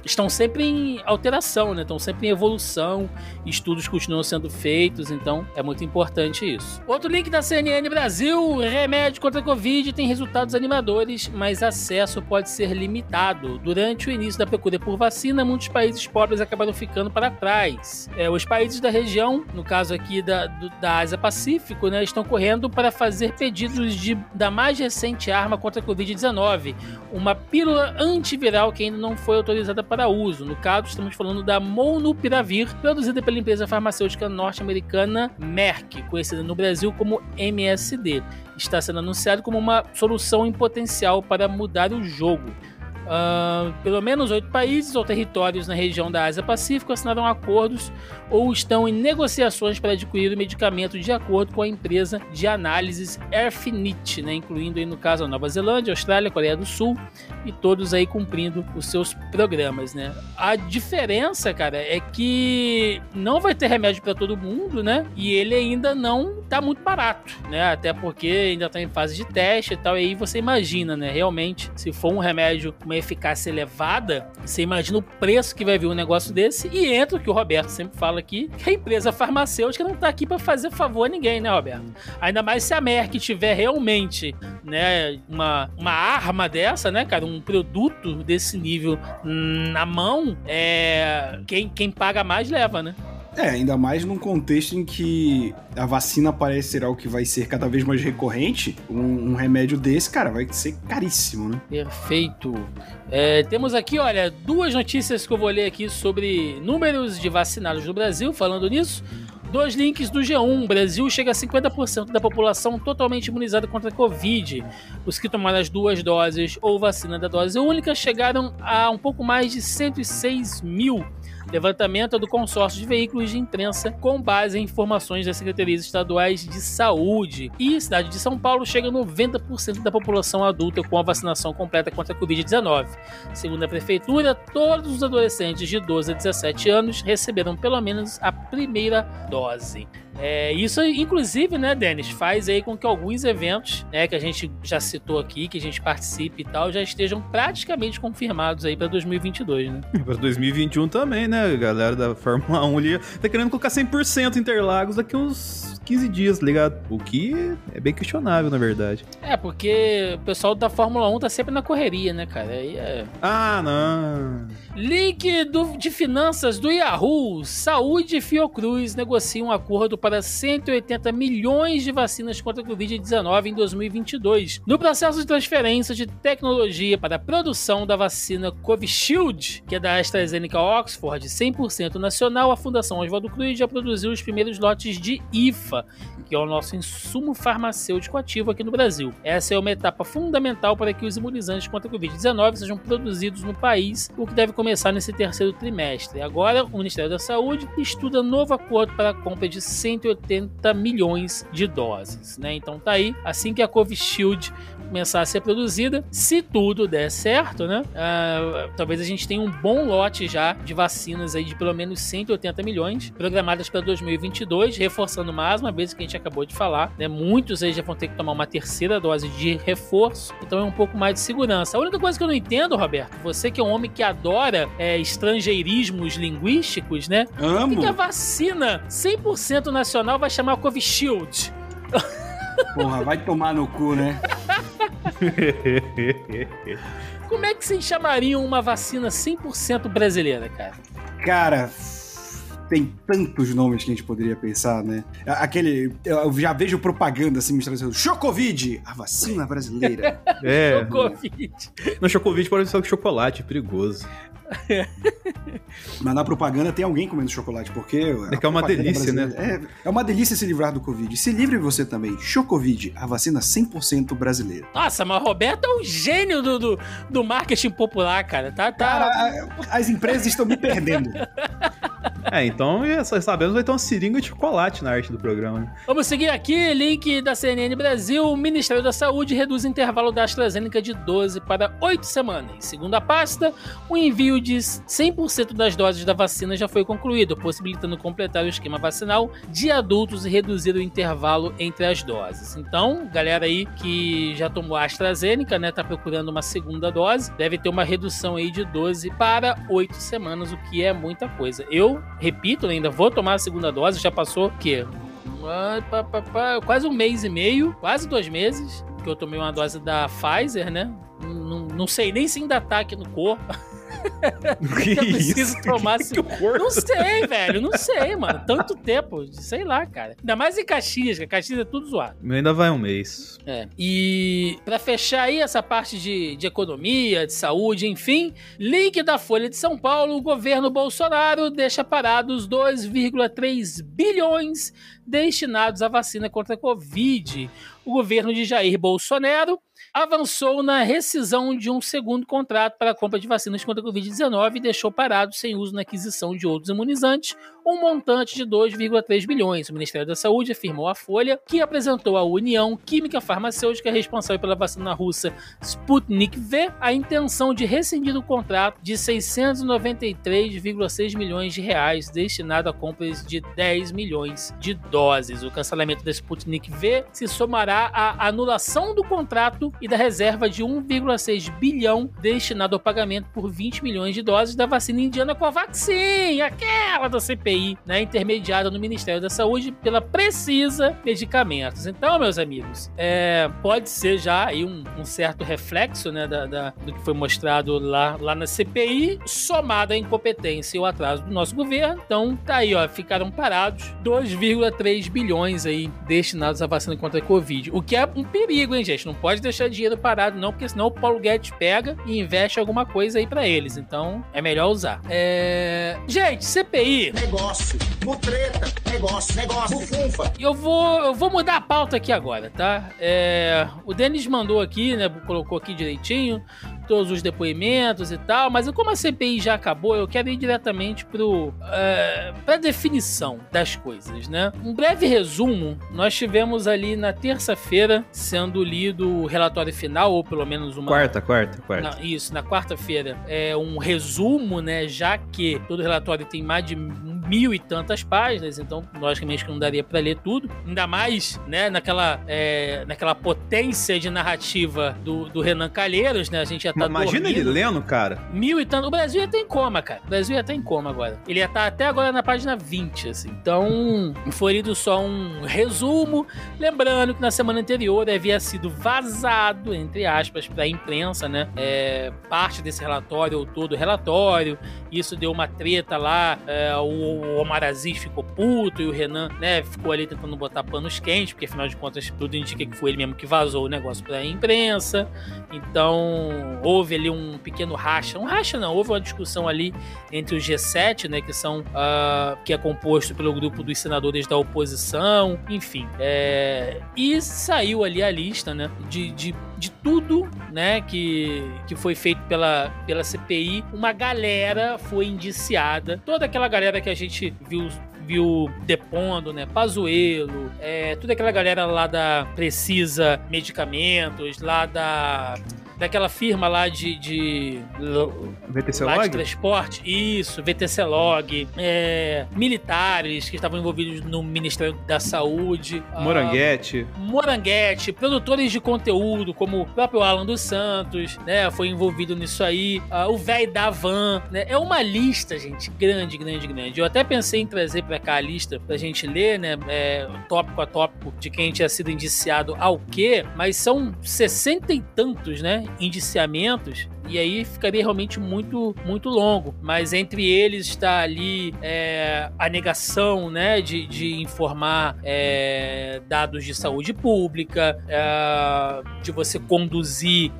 Speaker 1: estão sempre em alteração, né? Estão sempre em evolução, estudos continuam sendo feitos, então é muito importante isso. Outro link da CNN Brasil: remédio contra a Covid tem resultados animadores, mas acesso pode ser limitado. Durante o início da procura por vacina, muitos países pobres acabaram ficando para trás. É, os países da região, no caso aqui da, do, da Ásia Pacífico, né, estão correndo para fazer pedidos de, da mais recente arma contra a Covid-19, uma pílula antiviral que ainda não foi autorizada para uso. No caso, estamos falando da Molnupiravir, produzida pela empresa farmacêutica norte-americana Merck, conhecida no Brasil como MSD. Está sendo anunciado como uma solução em potencial para mudar o jogo. Uh, pelo menos oito países ou territórios na região da Ásia Pacífico assinaram acordos ou estão em negociações para adquirir o medicamento de acordo com a empresa de análises Airfinite, né, incluindo aí no caso a Nova Zelândia, Austrália, Coreia do Sul e todos aí cumprindo os seus programas, né? A diferença, cara, é que não vai ter remédio para todo mundo, né? E ele ainda não tá muito barato, né? Até porque ainda tá em fase de teste e tal. E aí você imagina, né? Realmente, se for um remédio com uma eficácia elevada, você imagina o preço que vai vir um negócio desse. E entra o que o Roberto sempre fala aqui, que a empresa farmacêutica não tá aqui para fazer favor a ninguém, né, Roberto? Ainda mais se a Merck tiver realmente, né, uma, uma arma dessa, né, cara, um produto desse nível na mão, é quem, quem paga mais leva, né?
Speaker 3: É, ainda mais num contexto em que a vacina parece ser algo que vai ser cada vez mais recorrente. Um, um remédio desse, cara, vai ser caríssimo, né?
Speaker 1: Perfeito. É, temos aqui, olha, duas notícias que eu vou ler aqui sobre números de vacinados no Brasil, falando nisso. Dois links do G1. Brasil chega a 50% da população totalmente imunizada contra a Covid. Os que tomaram as duas doses ou vacina da dose única chegaram a um pouco mais de 106 mil Levantamento do consórcio de veículos de imprensa com base em informações das secretarias estaduais de saúde. E cidade de São Paulo chega a 90% da população adulta com a vacinação completa contra a Covid-19. Segundo a prefeitura, todos os adolescentes de 12 a 17 anos receberam pelo menos a primeira dose. É, isso, inclusive, né, Denis, faz aí com que alguns eventos, né, que a gente já citou aqui, que a gente participe e tal, já estejam praticamente confirmados aí para 2022, né?
Speaker 2: Para 2021 também, né? Galera da Fórmula 1 ali tá querendo colocar 100% Interlagos daqui uns 15 dias, tá ligado? O que é bem questionável, na verdade.
Speaker 1: É, porque o pessoal da Fórmula 1 tá sempre na correria, né, cara? Aí é...
Speaker 2: Ah, não.
Speaker 1: Link do, de finanças do Yahoo. Saúde e Fiocruz negociam um acordo para 180 milhões de vacinas contra a Covid-19 em 2022. No processo de transferência de tecnologia para a produção da vacina Covishield, que é da AstraZeneca Oxford, 100% nacional, a Fundação Oswaldo Cruz já produziu os primeiros lotes de IFA, que é o nosso insumo farmacêutico ativo aqui no Brasil. Essa é uma etapa fundamental para que os imunizantes contra a Covid-19 sejam produzidos no país, o que deve começar nesse terceiro trimestre. Agora, o Ministério da Saúde estuda novo acordo para a compra de 180 milhões de doses. Né? Então tá aí, assim que a Covishield começar a ser produzida, se tudo der certo, né? Uh, talvez a gente tenha um bom lote já de vacinas aí de pelo menos 180 milhões programadas para 2022, reforçando mais uma vez que a gente acabou de falar, né? Muitos aí já vão ter que tomar uma terceira dose de reforço, então é um pouco mais de segurança. A única coisa que eu não entendo, Roberto, você que é um homem que adora é, estrangeirismos linguísticos, né?
Speaker 3: Amo.
Speaker 1: Por que, que a vacina 100% nacional vai chamar Covishield?
Speaker 3: Porra, vai tomar no cu, né?
Speaker 1: Como é que vocês chamariam uma vacina 100% brasileira, cara?
Speaker 3: Cara, tem tantos nomes que a gente poderia pensar, né? Aquele. Eu já vejo propaganda assim mostrando assim, Chocovid, a vacina brasileira.
Speaker 2: É. Chocovid. No Chocovid pode ser chocolate, perigoso.
Speaker 3: Mas na propaganda tem alguém comendo chocolate, porque.
Speaker 2: É que é uma delícia, né?
Speaker 3: É, é uma delícia se livrar do Covid. Se livre você também. Chocovid, a vacina 100% brasileira.
Speaker 1: Nossa, mas o Roberto é um gênio do, do, do marketing popular, cara. Tá, tá... Cara,
Speaker 3: as empresas estão me perdendo.
Speaker 2: É, então sabemos vai ter uma seringa de chocolate na arte do programa.
Speaker 1: Vamos seguir aqui, link da CNN Brasil. O Ministério da Saúde reduz o intervalo da AstraZeneca de 12 para 8 semanas. Segundo a pasta, o envio de 100% das doses da vacina já foi concluído, possibilitando completar o esquema vacinal de adultos e reduzir o intervalo entre as doses. Então, galera aí que já tomou a AstraZeneca, né, tá procurando uma segunda dose, deve ter uma redução aí de 12 para 8 semanas, o que é muita coisa. Eu repito, ainda vou tomar a segunda dose, já passou o quê? Quase um mês e meio, quase dois meses, que eu tomei uma dose da Pfizer, né? Não, não sei nem se ainda tá aqui no corpo.
Speaker 2: que eu preciso
Speaker 1: isso? tomar que, que Não sei, velho. Não sei, mano. Tanto tempo. Sei lá, cara. Ainda mais em Caxias, que Caxias é tudo zoado.
Speaker 2: Ainda vai um mês.
Speaker 1: É. E para fechar aí essa parte de, de economia, de saúde, enfim, link da Folha de São Paulo, o governo Bolsonaro deixa parados 2,3 bilhões destinados à vacina contra a Covid. O governo de Jair Bolsonaro avançou na rescisão de um segundo contrato para a compra de vacinas contra a Covid-19 e deixou parado, sem uso na aquisição de outros imunizantes, um montante de 2,3 bilhões. O Ministério da Saúde afirmou à Folha que apresentou à União Química Farmacêutica responsável pela vacina russa Sputnik V a intenção de rescindir o contrato de 693,6 milhões de reais destinado a compras de 10 milhões de doses. O cancelamento da Sputnik V se somará à anulação do contrato e da reserva de 1,6 bilhão destinado ao pagamento por 20 milhões de doses da vacina indiana Covaxin, aquela da CPI, né, intermediada no Ministério da Saúde pela Precisa Medicamentos. Então, meus amigos, é, pode ser já aí um, um certo reflexo né, da, da, do que foi mostrado lá, lá na CPI, somado à incompetência e o atraso do nosso governo. Então, tá aí, ó, ficaram parados 2,3 bilhões aí destinados à vacina contra a Covid. O que é um perigo, hein, gente? Não pode deixar dinheiro parado, não, porque senão o Paulo Guedes pega e investe alguma coisa aí para eles. Então é melhor usar. É... Gente, CPI.
Speaker 4: Negócio, mutreta, negócio, negócio, bufunfa.
Speaker 1: Eu vou, eu vou mudar a pauta aqui agora, tá? É... O Denis mandou aqui, né? Colocou aqui direitinho todos os depoimentos e tal, mas como a CPI já acabou, eu quero ir diretamente pro, é, pra definição das coisas, né? Um breve resumo, nós tivemos ali na terça-feira sendo lido o relatório final, ou pelo menos uma...
Speaker 2: Quarta, quarta, quarta.
Speaker 1: Na, isso, na quarta-feira, é um resumo, né, já que todo relatório tem mais de mil e tantas páginas, então logicamente que não daria para ler tudo, ainda mais, né, naquela, é, naquela potência de narrativa do, do Renan Calheiros, né, a gente já tá
Speaker 2: Imagina dormindo. ele lendo, cara.
Speaker 1: Mil e tanto, o Brasil ia estar em coma, cara, o Brasil ia estar em coma agora. Ele ia estar até agora na página 20, assim, então foi lido só um resumo, lembrando que na semana anterior havia sido vazado, entre aspas, para a imprensa, né, é, parte desse relatório, ou todo o relatório, isso deu uma treta lá, é, o o Omar Aziz ficou puto e o Renan, né, ficou ali tentando botar panos quentes, porque afinal de contas tudo indica que foi ele mesmo que vazou o negócio pra imprensa. Então, houve ali um pequeno racha, um racha não, houve uma discussão ali entre o G7, né, que são uh, que é composto pelo grupo dos senadores da oposição, enfim, é, e saiu ali a lista, né, de, de de tudo, né, que, que foi feito pela, pela CPI, uma galera foi indiciada. Toda aquela galera que a gente viu viu depondo, né? Pazuelo, é, toda aquela galera lá da Precisa Medicamentos, lá da daquela firma lá de. de
Speaker 2: VTC Log?
Speaker 1: de transporte. Isso, VTC Log. É, militares que estavam envolvidos no Ministério da Saúde.
Speaker 2: Moranguete.
Speaker 1: Uh, Moranguete, produtores de conteúdo, como o próprio Alan dos Santos, né? Foi envolvido nisso aí. Uh, o velho da Van, né? É uma lista, gente, grande, grande, grande. Eu até pensei em trazer pra cá a lista pra gente ler, né? É, tópico a tópico de quem tinha sido indiciado ao quê, mas são sessenta e tantos, né? Indiciamentos E aí ficaria realmente muito, muito longo. Mas entre eles está ali é, a negação né, de, de informar é, dados de saúde pública, é, de você conduzir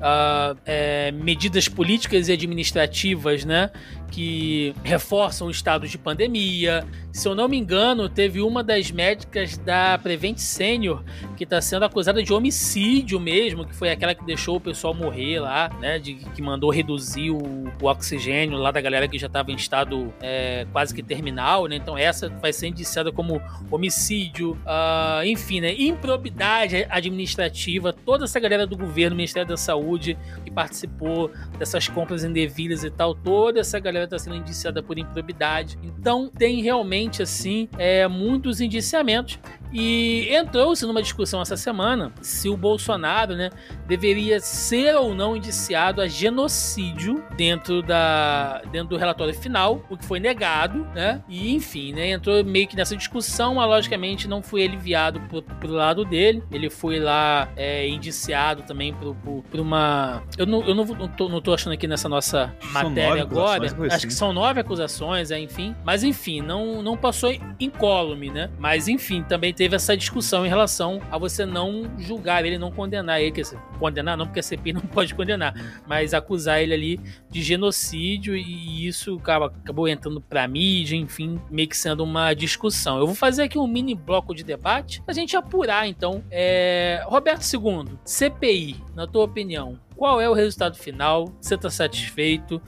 Speaker 1: é, medidas políticas e administrativas né, que reforçam o estado de pandemia. Se eu não me engano, teve uma das médicas da Prevent Senior que está sendo acusada de homicídio mesmo, que foi aquela que deixou o pessoal morrer lá, né? De, que mandou reduzir o, o oxigênio lá da galera que já estava em estado é, quase que terminal, né? Então essa vai ser indiciada como homicídio, uh, enfim, né? Improbidade administrativa, toda essa galera do governo, Ministério da Saúde, que participou dessas compras indevidas e tal, toda essa galera está sendo indiciada por improbidade. Então tem realmente assim é, muitos indiciamentos e entrou-se numa discussão essa semana se o Bolsonaro, né, deveria ser ou não indiciado a genocídio dentro da dentro do relatório final, o que foi negado, né? E enfim, né, entrou meio que nessa discussão, mas logicamente não foi aliviado pro, pro lado dele. Ele foi lá é, indiciado também por, por, por, uma, eu não, eu não, não, tô, não tô achando aqui nessa nossa matéria agora. Acho assim. que são nove acusações, é, enfim. Mas enfim, não não passou incólume, né? Mas enfim, também teve teve essa discussão em relação a você não julgar ele, não condenar ele. Quer dizer, condenar não, porque a CPI não pode condenar, mas acusar ele ali de genocídio e isso acaba, acabou entrando pra mídia, enfim, meio que sendo uma discussão. Eu vou fazer aqui um mini bloco de debate pra gente apurar, então. É... Roberto II, CPI, na tua opinião, qual é o resultado final? Você tá satisfeito?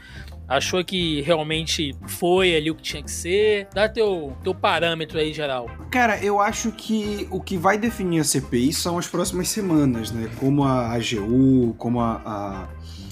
Speaker 1: Achou que realmente foi ali o que tinha que ser? Dá teu, teu parâmetro aí, geral.
Speaker 3: Cara, eu acho que o que vai definir a CPI são as próximas semanas, né? Como a AGU, como a, a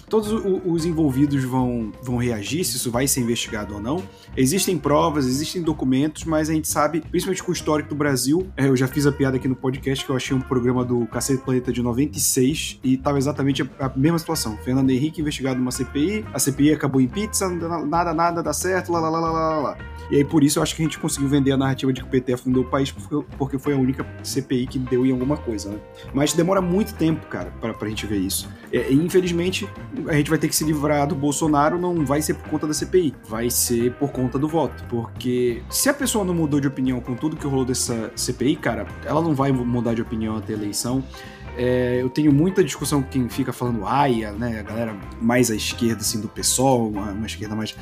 Speaker 3: todos os envolvidos vão, vão reagir, se isso vai ser investigado ou não. Existem provas, existem documentos, mas a gente sabe, principalmente com o histórico do Brasil, é, eu já fiz a piada aqui no podcast que eu achei um programa do Cacete Planeta de 96 e tava exatamente a, a mesma situação. Fernando Henrique investigado numa CPI, a CPI acabou em pizza, nada, nada dá certo, lá, lá, lá, lá, lá. E aí por isso eu acho que a gente conseguiu vender a narrativa de que o PT afundou o país porque foi a única CPI que deu em alguma coisa, né? Mas demora muito tempo, cara, pra, pra gente ver isso. É, infelizmente a gente vai ter que se livrar do Bolsonaro, não vai ser por conta da CPI, vai ser por conta do voto. Porque se a pessoa não mudou de opinião com tudo que rolou dessa CPI, cara, ela não vai mudar de opinião até a eleição. É, eu tenho muita discussão com quem fica falando AIA, né? A galera mais à esquerda, assim, do PSOL, uma, uma esquerda mais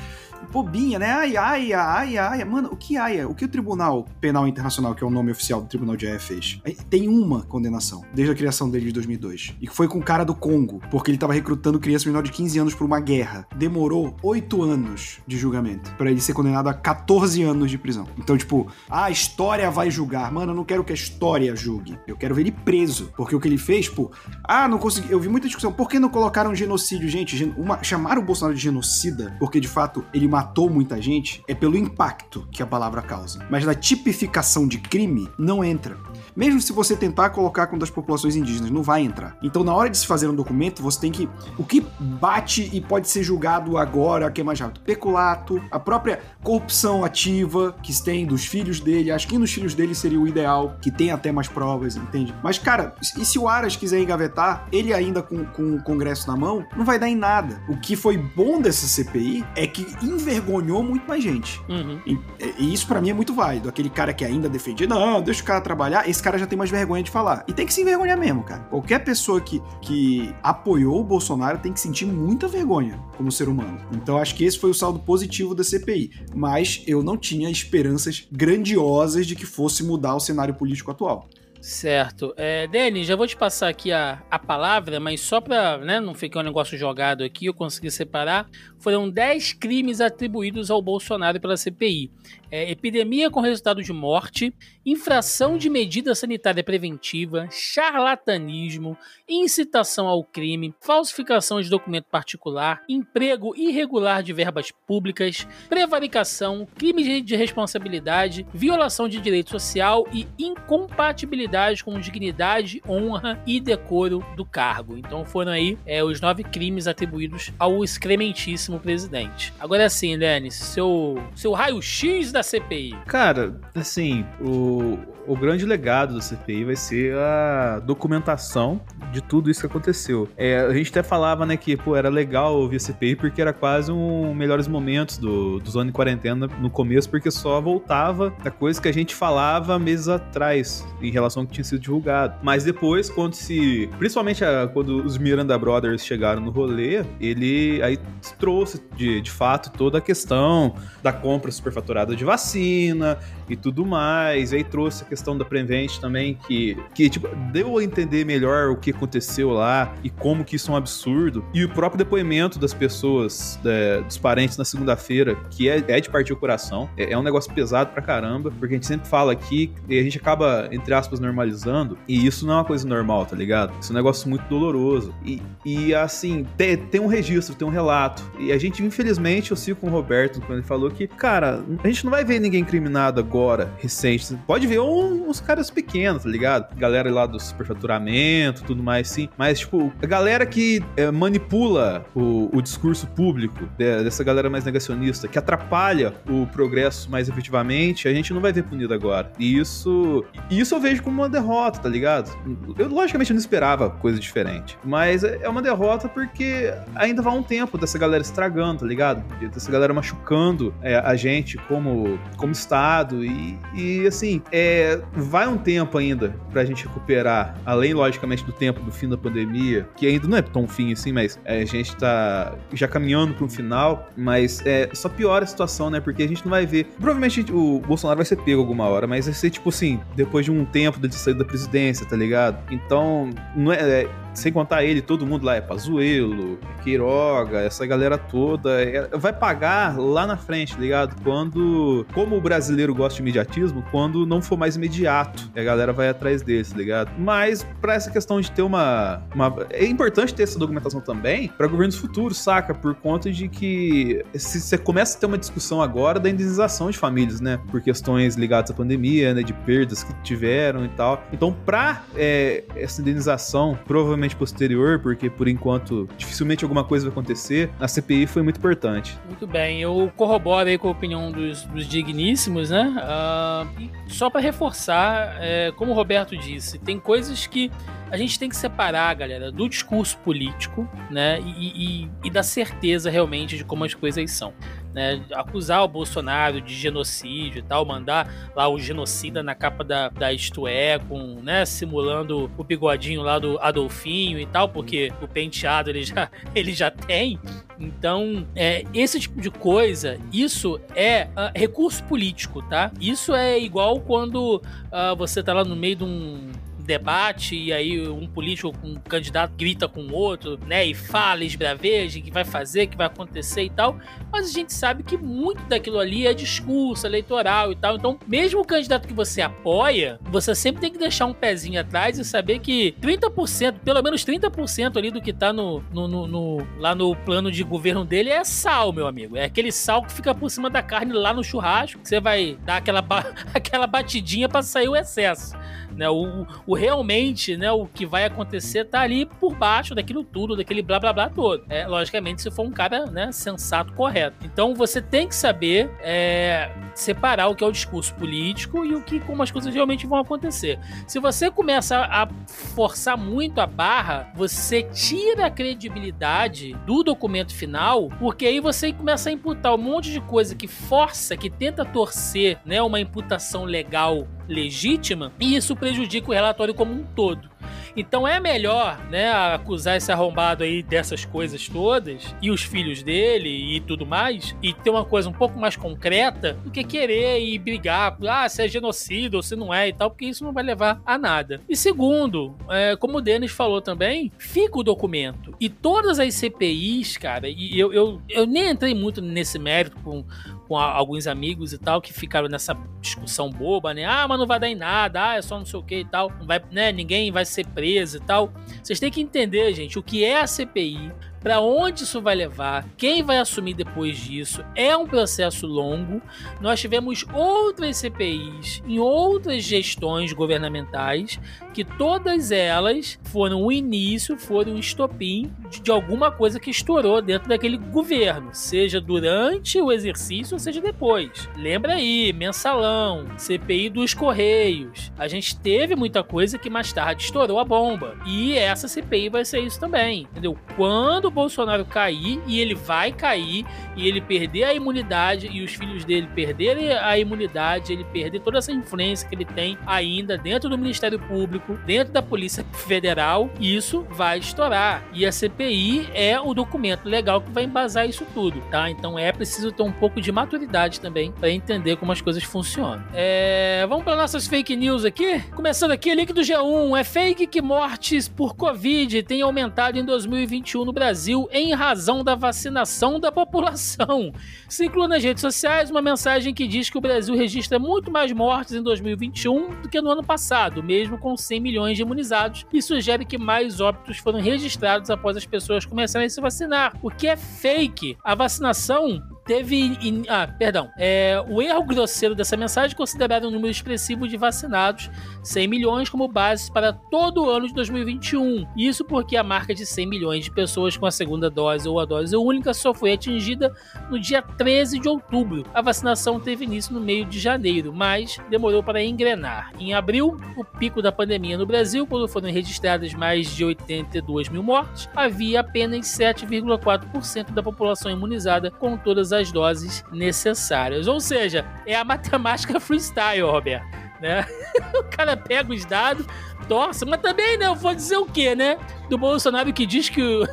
Speaker 3: bobinha, né? Ai, ai, ai, ai. Mano, o que AIA? O que o Tribunal Penal Internacional, que é o nome oficial do Tribunal de Haia, fez? Tem uma condenação, desde a criação dele de 2002. E foi com o cara do Congo, porque ele tava recrutando crianças menores de 15 anos por uma guerra. Demorou 8 anos de julgamento para ele ser condenado a 14 anos de prisão. Então, tipo, a história vai julgar. Mano, eu não quero que a história julgue. Eu quero ver ele preso. Porque o que ele fez, pô, ah, não consegui. Eu vi muita discussão. Por que não colocaram genocídio, gente? Uma... Chamaram o Bolsonaro de genocida, porque de fato ele matou muita gente, é pelo impacto que a palavra causa. Mas na tipificação de crime, não entra. Mesmo se você tentar colocar com das populações indígenas, não vai entrar. Então, na hora de se fazer um documento, você tem que. O que bate e pode ser julgado agora, que é mais rápido? Peculato, a própria corrupção ativa que tem dos filhos dele. Acho que nos filhos dele seria o ideal, que tem até mais provas, entende? Mas, cara, e se o Aras quiser engavetar, ele ainda com, com o Congresso na mão, não vai dar em nada. O que foi bom dessa CPI é que envergonhou muito mais gente. Uhum. E, e, isso para mim é muito válido. Aquele cara que ainda defendia, não, deixa o cara trabalhar, esse cara já tem mais vergonha de falar. E tem que se envergonhar mesmo, cara. Qualquer pessoa que, que apoiou o Bolsonaro tem que sentir muita vergonha como ser humano. Então acho que esse foi o saldo positivo da CPI. Mas eu não tinha esperanças grandiosas de que fosse mudar o cenário político atual.
Speaker 1: Certo. É, já vou te passar aqui a, a palavra, mas só para né, não ficar um negócio jogado aqui, eu consegui separar. Foram 10 crimes atribuídos ao Bolsonaro pela CPI é, epidemia com resultado de morte, infração de medida sanitária preventiva, charlatanismo, incitação ao crime, falsificação de documento particular, emprego irregular de verbas públicas, prevaricação, crime de responsabilidade, violação de direito social e incompatibilidade com dignidade, honra e decoro do cargo. Então foram aí é, os nove crimes atribuídos ao excrementíssimo presidente. Agora sim, Denis, seu, seu raio-x da CPI?
Speaker 2: Cara, assim, o, o grande legado da CPI vai ser a documentação de tudo isso que aconteceu. É, a gente até falava, né, que pô, era legal ouvir a CPI porque era quase um melhores momentos do, Zona de Quarentena no começo, porque só voltava da coisa que a gente falava meses atrás em relação ao que tinha sido divulgado. Mas depois, quando se. Principalmente a, quando os Miranda Brothers chegaram no rolê, ele aí trouxe de, de fato toda a questão da compra superfaturada de vacina e tudo mais. E aí trouxe a questão da Prevent também, que, que tipo, deu a entender melhor o que aconteceu lá e como que isso é um absurdo. E o próprio depoimento das pessoas, é, dos parentes na segunda-feira, que é, é, de partir o coração. É, é, um negócio pesado pra caramba, porque a gente sempre fala aqui e a gente acaba, entre aspas, normalizando. E isso não é uma coisa normal, tá ligado? Isso é um negócio muito doloroso. E, e assim, tem, tem um registro, tem um relato. E a gente, infelizmente, eu sigo com o Roberto quando ele falou que, cara, a gente não vai ver ninguém incriminado agora, recente. Você pode ver uns caras pequenos, tá ligado? Galera lá do superfaturamento, tudo mais, sim. Mas, tipo, a galera que é, manipula o, o discurso público de, dessa galera mais negacionista, que atrapalha o progresso mais efetivamente, a gente não vai ver punido agora. E isso, isso eu vejo como uma derrota, tá ligado? Eu, logicamente, não esperava coisa diferente. Mas é, é uma derrota porque ainda vai um tempo dessa galera estragando, tá ligado? Dessa galera machucando é, a gente como, como Estado. E, e assim, é, vai um tempo ainda pra gente recuperar, além, logicamente, do tempo do fim da pandemia, que ainda não é tão fim assim, mas é, a gente tá já caminhando um final, mas é, só piora a situação, né? Porque a gente não vai ver. Provavelmente o Bolsonaro vai ser pego alguma hora, mas vai ser tipo assim, depois de um tempo de sair da presidência, tá ligado? Então, não é, é sem contar ele, todo mundo lá é Pazuelo, Queiroga, essa galera toda, é, vai pagar lá na frente, tá ligado? Quando, como o brasileiro gosta de imediatismo, quando não for mais imediato, a galera vai atrás desse, tá ligado? Mas para essa questão de ter uma, uma, é importante ter essa documentação também para governos futuros, saca? Por conta de que se você começa a ter uma discussão agora da indenização de famílias, né? Por questões ligadas à pandemia, né? De perdas que tiveram e tal. Então, para é, essa indenização, provavelmente provavelmente posterior, porque por enquanto dificilmente alguma coisa vai acontecer, a CPI foi muito importante.
Speaker 1: Muito bem, eu corroboro aí com a opinião dos, dos digníssimos, né? Uh, só para reforçar, é, como o Roberto disse, tem coisas que a gente tem que separar, galera, do discurso político, né? E, e, e da certeza realmente de como as coisas são né, acusar o Bolsonaro de genocídio e tal, mandar lá o genocida na capa da, da Isto É, com, né, simulando o bigodinho lá do Adolfinho e tal, porque o penteado ele já, ele já tem. Então, é, esse tipo de coisa, isso é uh, recurso político, tá? Isso é igual quando uh, você tá lá no meio de um debate e aí um político, um candidato grita com o outro, né, e fala, esbraveja, que vai fazer, que vai acontecer e tal, mas a gente sabe que muito daquilo ali é discurso eleitoral e tal, então mesmo o candidato que você apoia, você sempre tem que deixar um pezinho atrás e saber que 30%, pelo menos 30% ali do que tá no, no, no, no, lá no plano de governo dele é sal, meu amigo, é aquele sal que fica por cima da carne lá no churrasco, que você vai dar aquela, aquela batidinha para sair o excesso. Né? O, o realmente, né, o que vai acontecer tá ali por baixo daquilo tudo, daquele blá blá blá todo. É, logicamente, se for um cara né, sensato, correto. Então você tem que saber é, separar o que é o discurso político e o que como as coisas realmente vão acontecer. Se você começa a forçar muito a barra, você tira a credibilidade do documento final, porque aí você começa a imputar um monte de coisa que força, que tenta torcer, né, uma imputação legal legítima, e isso prejudica o relatório como um todo. Então é melhor, né, acusar esse arrombado aí dessas coisas todas e os filhos dele e tudo mais e ter uma coisa um pouco mais concreta do que querer e brigar, ah, se é genocídio ou se não é e tal, porque isso não vai levar a nada. E segundo, é, como o Denis falou também, fica o documento. E todas as CPIs, cara, e eu, eu, eu nem entrei muito nesse mérito com com a, alguns amigos e tal que ficaram nessa discussão boba, né? Ah, mas não vai dar em nada, ah, é só não sei o que e tal, não vai, né? Ninguém vai ser preso e tal. Vocês têm que entender, gente, o que é a CPI, para onde isso vai levar, quem vai assumir depois disso. É um processo longo. Nós tivemos outras CPIs em outras gestões governamentais que todas elas foram o início, foram o estopim de, alguma coisa que estourou dentro daquele governo, seja durante o exercício ou seja depois. Lembra aí, mensalão, CPI dos Correios. A gente teve muita coisa que mais tarde estourou a bomba. E essa CPI vai ser isso também, entendeu? Quando Bolsonaro cair, e ele vai cair, e ele perder a imunidade, e os filhos dele perderem a imunidade, ele perder toda essa influência que ele tem ainda dentro do Ministério Público, dentro da Polícia Federal, isso vai estourar. E a CPI é o documento legal que vai embasar isso tudo, tá? Então é preciso ter um pouco de maturidade também para entender como as coisas funcionam. É... Vamos para nossas fake news aqui? Começando aqui, link do G1. É fake que mortes por Covid têm aumentado em 2021 no Brasil em razão da vacinação da população. Circula nas redes sociais uma mensagem que diz que o Brasil registra muito mais mortes em 2021 do que no ano passado, mesmo com 100 milhões de imunizados, e sugere que mais óbitos foram registrados após as pessoas começarem a se vacinar, o que é fake. A vacinação teve. In... Ah, perdão. É, o erro grosseiro dessa mensagem considerar um número expressivo de vacinados, 100 milhões, como base para todo o ano de 2021. Isso porque a marca de 100 milhões de pessoas com a segunda dose ou a dose única só foi atingida no dia 13 de outubro. A vacinação teve início no meio de janeiro, mas demorou para engrenar. Em abril, o pico da pandemia no Brasil, quando foram registradas mais de 82 mil mortes, havia apenas 7,4% da população imunizada com todas as doses necessárias. Ou seja, é a matemática freestyle, Roberto. Né? o cara pega os dados, torce, mas também, né? Eu vou dizer o quê, né? Do Bolsonaro que diz que o,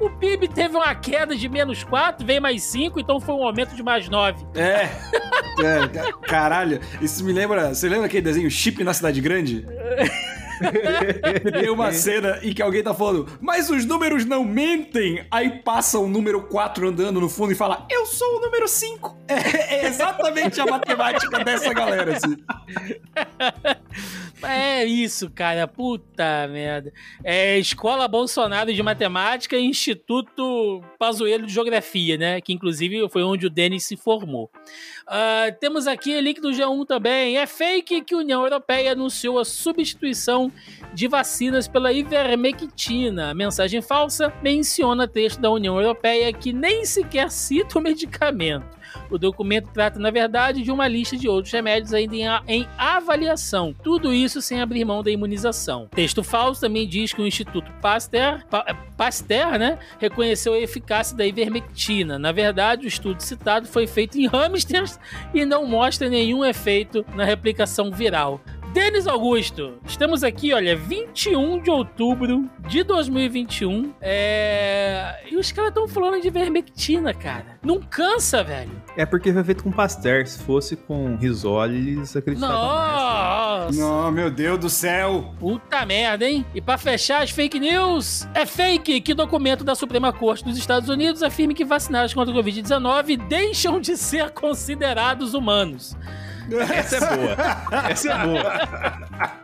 Speaker 1: o PIB teve uma queda de menos 4, veio mais 5, então foi um aumento de mais 9.
Speaker 3: É. é caralho. Isso me lembra. Você lembra aquele desenho Chip na Cidade Grande? Tem uma cena em que alguém tá falando, mas os números não mentem. Aí passa o número 4 andando no fundo e fala, eu sou o número 5. É, é exatamente a matemática dessa galera, assim.
Speaker 1: É isso, cara. Puta merda. É Escola Bolsonaro de Matemática e Instituto Pazuello de Geografia, né? Que inclusive foi onde o Denis se formou. Uh, temos aqui link do G1 também. É fake que a União Europeia anunciou a substituição de vacinas pela ivermectina. Mensagem falsa menciona texto da União Europeia que nem sequer cita o medicamento. O documento trata, na verdade, de uma lista de outros remédios ainda em, em avaliação. Tudo isso sem abrir mão da imunização. Texto falso também diz que o Instituto Pasteur, pa, Pasteur né, reconheceu a eficácia da ivermectina. Na verdade, o estudo citado foi feito em hamsters e não mostra nenhum efeito na replicação viral. Denis Augusto, estamos aqui, olha, 21 de outubro de 2021. É... E os caras estão falando de vermectina, cara. Não cansa, velho.
Speaker 2: É porque foi feito com Pasteur. Se fosse com Risoli, eles acreditavam
Speaker 1: Nossa!
Speaker 3: Não, meu Deus do céu!
Speaker 1: Puta merda, hein? E pra fechar as fake news, é fake que documento da Suprema Corte dos Estados Unidos afirme que vacinados contra o Covid-19 deixam de ser considerados humanos.
Speaker 2: Essa é boa. Essa é boa.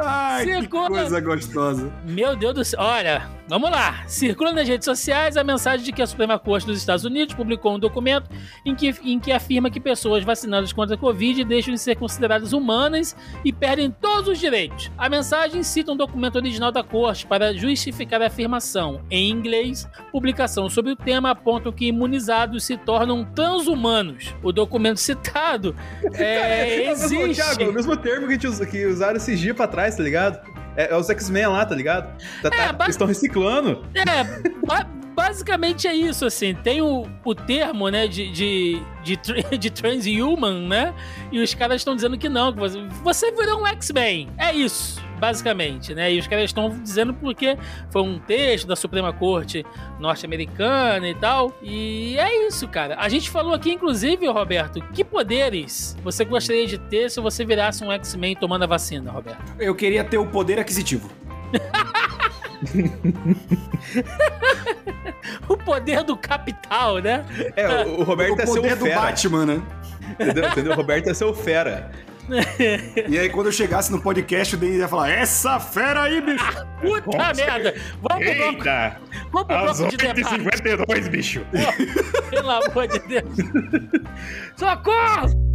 Speaker 3: Ai, Circula... que coisa gostosa.
Speaker 1: Meu Deus do céu. Olha, vamos lá. Circula nas redes sociais a mensagem de que a Suprema Corte dos Estados Unidos publicou um documento em que, em que afirma que pessoas vacinadas contra a Covid deixam de ser consideradas humanas e perdem todos os direitos. A mensagem cita um documento original da Corte para justificar a afirmação. Em inglês, publicação sobre o tema apontam que imunizados se tornam transhumanos. O documento citado é,
Speaker 2: é, existe. Thiago, é o mesmo termo que, gente, que usaram esses dias pra trás, tá ligado? É, é os X-Men lá, tá ligado? Tá, é, tá, estão reciclando.
Speaker 1: É, ba basicamente é isso, assim. Tem o, o termo, né, de, de, de, de transhuman, né? E os caras estão dizendo que não, que você, você virou um X-Men. É isso basicamente, né? E os caras estão dizendo porque foi um texto da Suprema Corte norte-americana e tal. E é isso, cara. A gente falou aqui, inclusive, Roberto, que poderes você gostaria de ter se você virasse um X-Men tomando a vacina, Roberto?
Speaker 3: Eu queria ter o poder aquisitivo.
Speaker 1: o poder do capital, né?
Speaker 2: É, o, o Roberto o
Speaker 3: é
Speaker 2: seu
Speaker 3: poder do
Speaker 2: fera.
Speaker 3: Batman, né?
Speaker 2: Entendeu? Entendeu? O Roberto é seu fera.
Speaker 3: E aí, quando eu chegasse no podcast, o Denis ia falar: Essa fera aí, bicho!
Speaker 1: Puta merda! Vamos pro bloco, vamos pro bloco de debate.
Speaker 2: 8h52, bicho!
Speaker 1: Pô, Pelo amor de Deus. Socorro!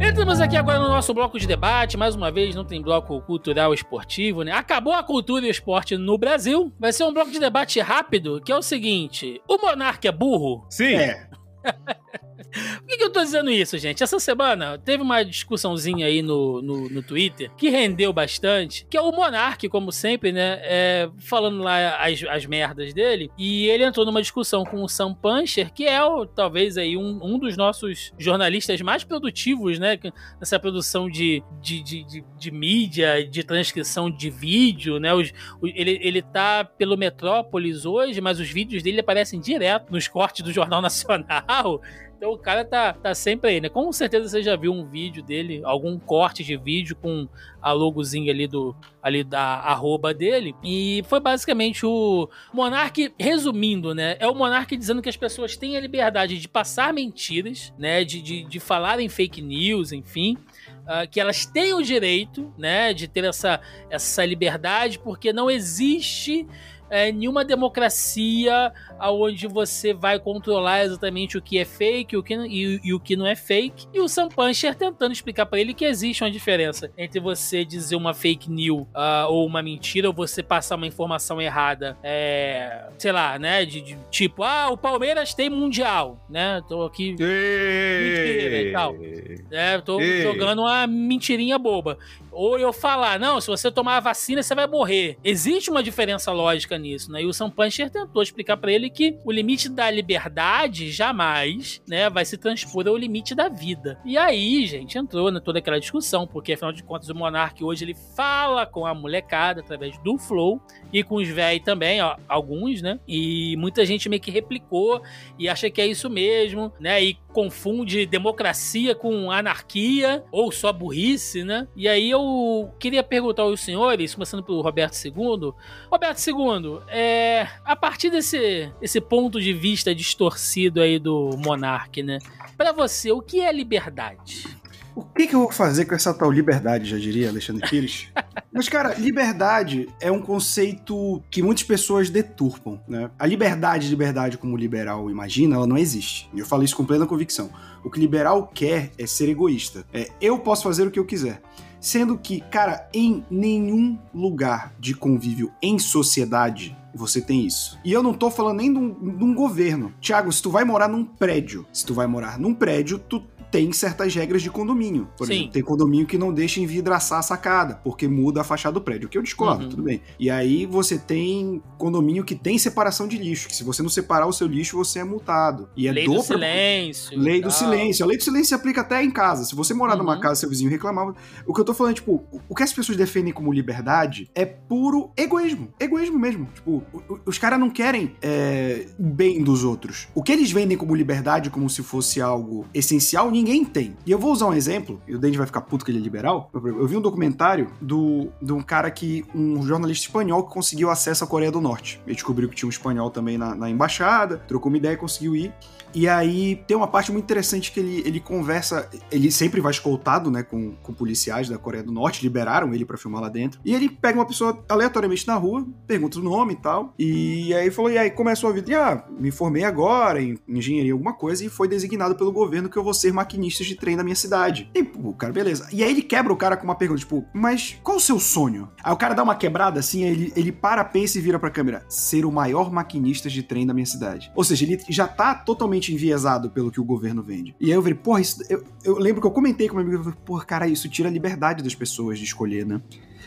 Speaker 1: Entramos aqui agora no nosso bloco de debate. Mais uma vez, não tem bloco cultural esportivo, né? Acabou a cultura e o esporte no Brasil. Vai ser um bloco de debate rápido, que é o seguinte: o monarca é burro?
Speaker 2: Sim!
Speaker 3: É.
Speaker 1: Por que, que eu tô dizendo isso, gente? Essa semana teve uma discussãozinha aí no, no, no Twitter que rendeu bastante, que é o Monark, como sempre, né? é, falando lá as, as merdas dele. E ele entrou numa discussão com o Sam Puncher, que é o, talvez aí um, um dos nossos jornalistas mais produtivos, né? Nessa produção de, de, de, de, de mídia, de transcrição de vídeo, né? Os, ele, ele tá pelo Metrópolis hoje, mas os vídeos dele aparecem direto nos cortes do Jornal Nacional. Então o cara tá, tá sempre aí, né? Com certeza você já viu um vídeo dele, algum corte de vídeo com a logozinha ali do ali da arroba dele. E foi basicamente o Monark, resumindo, né? É o Monark dizendo que as pessoas têm a liberdade de passar mentiras, né? De, de, de falar em fake news, enfim. ah, que elas têm o direito, né, de ter essa, essa liberdade, porque não existe é, nenhuma democracia onde você vai controlar exatamente o que é fake o que, e, e o que não é fake. E o Sam Puncher tentando explicar pra ele que existe uma diferença entre você dizer uma fake news ah, ou uma mentira, ou você passar uma informação errada, é, sei lá, né? De, de tipo, ah, o Palmeiras tem mundial, né? Tô aqui Mentira e tal. é, tô jogando uma mentirinha boba. Ou eu falar, não, se você tomar a vacina, você vai morrer. Existe uma diferença lógica nisso, né? E o Sam Puncher tentou explicar pra ele que o limite da liberdade jamais, né, vai se transpor ao limite da vida. E aí, gente, entrou na toda aquela discussão, porque afinal de contas o Monark hoje ele fala com a molecada através do Flow e com os véi também, ó, alguns, né? E muita gente meio que replicou e acha que é isso mesmo, né? E confunde democracia com anarquia ou só burrice, né? E aí eu queria perguntar aos senhores, começando pelo Roberto II. Roberto II, é, a partir desse, esse ponto de vista distorcido aí do monarca, né? Pra você, o que é liberdade?
Speaker 3: O que, que eu vou fazer com essa tal liberdade, já diria Alexandre Pires? Mas, cara, liberdade é um conceito que muitas pessoas deturpam, né? A liberdade, liberdade como o liberal imagina, ela não existe. E eu falo isso com plena convicção. O que o liberal quer é ser egoísta. É, eu posso fazer o que eu quiser. Sendo que, cara, em nenhum lugar de convívio em sociedade você tem isso. E eu não tô falando nem de um, de um governo. Tiago, se tu vai morar num prédio, se tu vai morar num prédio, tu tem certas regras de condomínio. Por
Speaker 1: Sim.
Speaker 3: exemplo, tem condomínio que não deixa envidraçar a sacada, porque muda a fachada do prédio, o que eu discordo,
Speaker 1: Uhum.
Speaker 3: tudo bem. E aí você tem condomínio que tem separação de lixo, que se você não separar o seu lixo, você é multado. E é
Speaker 1: Lei
Speaker 3: do
Speaker 1: do silêncio.
Speaker 3: Lei do silêncio. A lei do silêncio se aplica até em casa. Se você morar numa
Speaker 1: Uhum.
Speaker 3: casa, seu vizinho reclamava. O que eu tô falando é, tipo, o que as pessoas defendem como liberdade é puro egoísmo. Egoísmo mesmo. Tipo, os caras não querem é, o bem dos outros. O que eles vendem como liberdade, como se fosse algo essencial, ninguém tem. E eu vou usar um exemplo, e o Dendi vai ficar puto que ele é liberal. Eu vi um documentário do, de um cara que. um jornalista espanhol que conseguiu acesso à Coreia do Norte. Ele descobriu que tinha um espanhol também na, na embaixada, trocou uma ideia e conseguiu ir. E aí tem uma parte muito interessante que ele, ele conversa, ele sempre vai escoltado, né, com, com policiais da Coreia do Norte, liberaram ele pra filmar lá dentro. E ele pega uma pessoa aleatoriamente na rua, pergunta o nome e tal, e aí falou, e aí como é a vida? E, ah, me formei agora em engenharia alguma coisa e foi designado pelo governo que eu vou ser maquinista de trem na minha cidade. E, pô, cara, beleza. E aí ele quebra o cara com uma pergunta, tipo, mas qual o seu sonho? Aí o cara dá uma quebrada assim, ele, ele para, pensa e vira pra câmera. Ser o maior maquinista de trem da minha cidade. Ou seja, ele já tá totalmente enviesado pelo que o governo vende. E aí eu falei, porra, isso. Eu, eu lembro que eu comentei com meu amigo, eu falei, porra, cara, isso tira a liberdade das pessoas de escolher, né?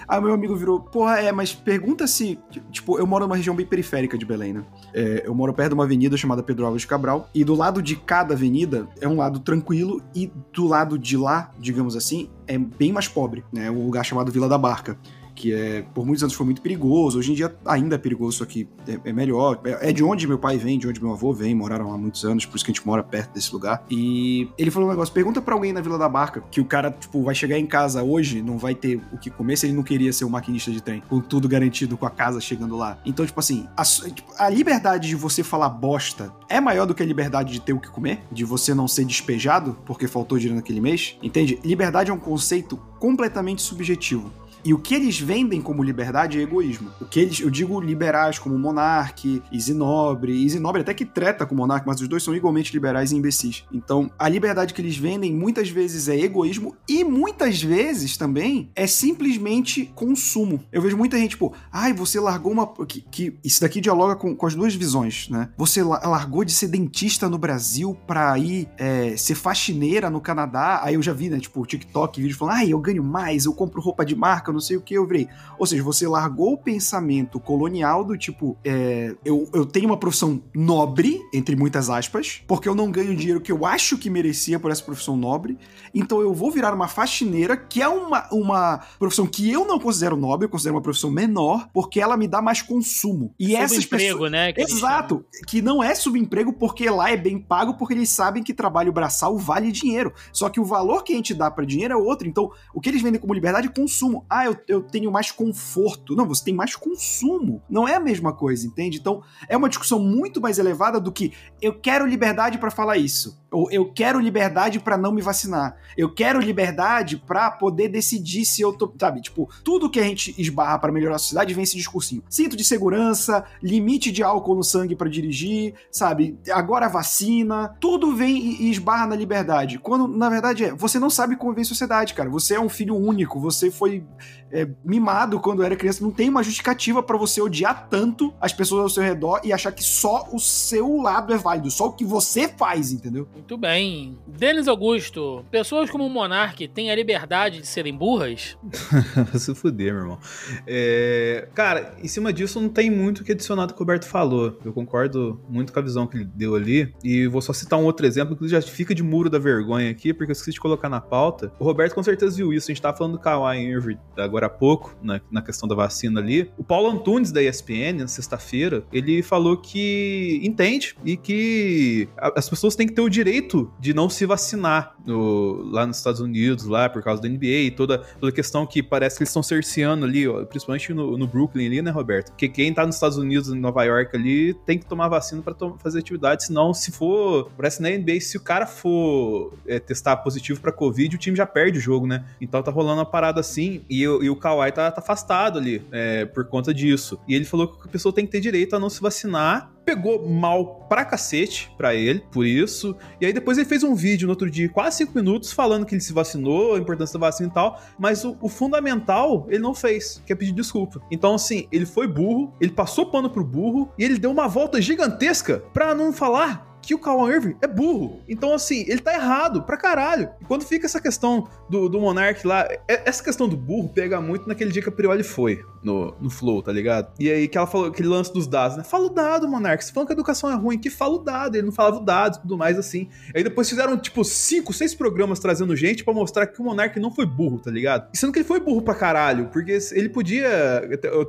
Speaker 3: Aí meu amigo virou, porra, é, mas pergunta se. Tipo, eu moro numa região bem periférica de Belém, né? É, eu moro perto de uma avenida chamada Pedro Álvares Cabral, e do lado de cada avenida é um lado tranquilo, e do lado de lá, digamos assim, é bem mais pobre, né? Um lugar chamado Vila da Barca. Que é por muitos anos foi muito perigoso. Hoje em dia ainda é perigoso, só que é, é melhor. É, é de onde meu pai vem, de onde meu avô vem, moraram há muitos anos, por isso que a gente mora perto desse lugar. E ele falou um negócio: pergunta pra alguém na Vila da Barca que o cara, tipo, vai chegar em casa hoje, não vai ter o que comer se ele não queria ser um maquinista de trem, com tudo garantido, com a casa chegando lá. Então, tipo assim, a, tipo, a liberdade de você falar bosta é maior do que a liberdade de ter o que comer, de você não ser despejado porque faltou dinheiro naquele mês, entende? Liberdade é um conceito completamente subjetivo. E o que eles vendem como liberdade é egoísmo. O que eles, eu digo liberais como Monark, Isinobre, Isinobre até que treta com o Monark, mas os dois são igualmente liberais e imbecis. Então, a liberdade que eles vendem muitas vezes é egoísmo e muitas vezes também é simplesmente consumo. Eu vejo muita gente, tipo, ai, você largou uma. Que, que isso daqui dialoga com, com as duas visões, né? Você largou de ser dentista no Brasil pra ir é, ser faxineira no Canadá. Aí eu já vi, né, tipo, TikTok, vídeo falando, ai, eu ganho mais, eu compro roupa de marca, não sei o que, eu virei. Ou seja, você largou o pensamento colonial do tipo, é, eu, eu tenho uma profissão nobre, entre muitas aspas, porque eu não ganho dinheiro que eu acho que merecia por essa profissão nobre, então eu vou virar uma faxineira, que é uma, uma profissão que eu não considero nobre, eu considero uma profissão menor, porque ela me dá mais consumo. E essas pessoas...
Speaker 1: né?
Speaker 3: Que Exato, que não é subemprego porque lá é bem pago, porque eles sabem que trabalho braçal vale dinheiro. Só que o valor que a gente dá para dinheiro é outro. Então, o que eles vendem como liberdade é consumo. Ah, eu, eu tenho mais conforto. Não, você tem mais consumo. Não é a mesma coisa, entende? Então, é uma discussão muito mais elevada do que eu quero liberdade para falar isso. Ou eu quero liberdade para não me vacinar. Eu quero liberdade para poder decidir se eu tô. Sabe, tipo, tudo que a gente esbarra para melhorar a sociedade vem esse discursinho. Cinto de segurança, limite de álcool no sangue para dirigir, sabe? Agora vacina. Tudo vem e esbarra na liberdade. Quando, na verdade, é. Você não sabe conviver em sociedade, cara. Você é um filho único. Você foi é, mimado quando era criança. Não tem uma justificativa para você odiar tanto as pessoas ao seu redor e achar que só o seu lado é válido. Só o que você faz, entendeu?
Speaker 1: Muito bem. Denis Augusto, pessoas como o Monark têm a liberdade de serem burras?
Speaker 2: Se fuder, meu irmão. É, cara, em cima disso não tem muito o que adicionar do que o Roberto falou. Eu concordo muito com a visão que ele deu ali. E vou só citar um outro exemplo, que já fica de muro da vergonha aqui, porque eu esqueci de colocar na pauta. O Roberto com certeza viu isso. A gente tava falando do Kawhi Irving agora há pouco, na, na questão da vacina ali. O Paulo Antunes, da ESPN, na sexta-feira, ele falou que entende e que as pessoas têm que ter o direito de não se vacinar no, lá nos Estados Unidos, lá por causa da NBA e toda, toda a questão que parece que eles estão cerceando ali, ó, principalmente no, no, Brooklyn ali, né, Roberto? Que quem tá nos Estados Unidos, em Nova York ali, tem que tomar vacina para fazer atividade, senão se for, parece na NBA, se o cara for é, testar positivo para Covid, o time já perde o jogo, né? Então tá rolando uma parada assim e, e o Kawhi tá, tá afastado ali é, por conta disso. E ele falou que a pessoa tem que ter direito a não se vacinar pegou mal pra cacete pra ele, por isso. E aí depois ele fez um vídeo no outro dia, quase cinco minutos, falando que ele se vacinou, a importância da vacina e tal. Mas o, o fundamental ele não fez, que é pedir desculpa. Então, assim, ele foi burro, ele passou pano pro burro e ele deu uma volta gigantesca pra não falar que o Kawhi Irving é burro. Então, assim, ele tá errado pra caralho. E quando fica essa questão do, do Monark lá, é, essa questão do burro pega muito naquele dia que a Prioli foi no, no Flow, tá ligado? E aí que ela falou aquele lance dos dados, né? Fala o dado, Monark. Você falando que a educação é ruim, que fala o dado. Ele não falava o dado e tudo mais assim. Aí depois fizeram, tipo, cinco, seis programas trazendo gente para mostrar que o Monark não foi burro, tá ligado? E sendo que ele foi burro pra caralho, porque ele podia.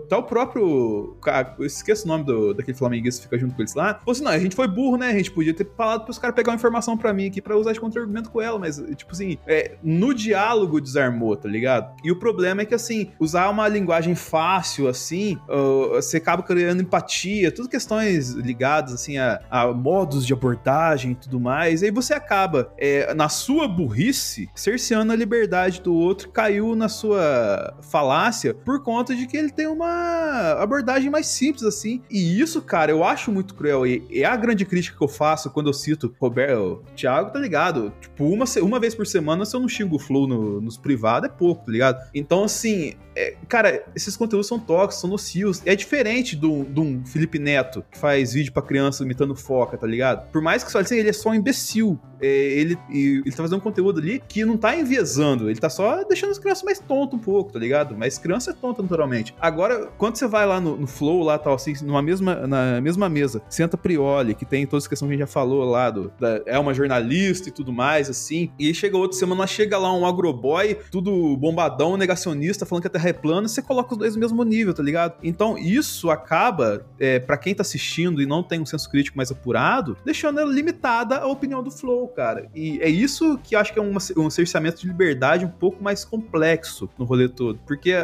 Speaker 2: Até o próprio. Eu esqueço o nome do, daquele flamenguista que fica junto com eles lá. Falou assim: não, a gente foi burro, né? A gente podia podia ter falado pros caras pegar uma informação para mim aqui para usar de contra-argumento com ela, mas, tipo assim, é, no diálogo desarmou, tá ligado? E o problema é que, assim, usar uma linguagem fácil, assim, uh, você acaba criando empatia, tudo questões ligadas, assim, a, a modos de abordagem e tudo mais, e aí você acaba, é, na sua burrice, cerceando a liberdade do outro, caiu na sua falácia por conta de que ele tem uma abordagem mais simples, assim, e isso, cara, eu acho muito cruel, e é a grande crítica que eu faço faço quando eu cito Roberto, Thiago, tá ligado? Tipo, uma, uma vez por semana, se eu não xingo o Flow no, nos privados, é pouco, tá ligado? Então, assim, é, cara, esses conteúdos são tóxicos, são nocivos. É diferente de um Felipe Neto, que faz vídeo pra criança imitando foca, tá ligado? Por mais que só assim, ele é só um imbecil. É, ele, ele tá fazendo um conteúdo ali que não tá enviesando, ele tá só deixando as crianças mais tontas um pouco, tá ligado? Mas criança é tonta naturalmente. Agora, quando você vai lá no, no Flow, lá tal, assim, numa mesma, na mesma mesa, senta Prioli, que tem todas as questões que a gente já falou lá, do, da, é uma jornalista e tudo mais, assim. E chega outra semana, chega lá um agroboy, tudo bombadão, negacionista, falando que a Terra é plana, você coloca os dois no mesmo nível, tá ligado? Então isso acaba, é, para quem tá assistindo e não tem um senso crítico mais apurado, deixando limitada a opinião do Flow, cara. E é isso que eu acho que é uma, um cerceamento de liberdade um pouco mais complexo no rolê todo. Porque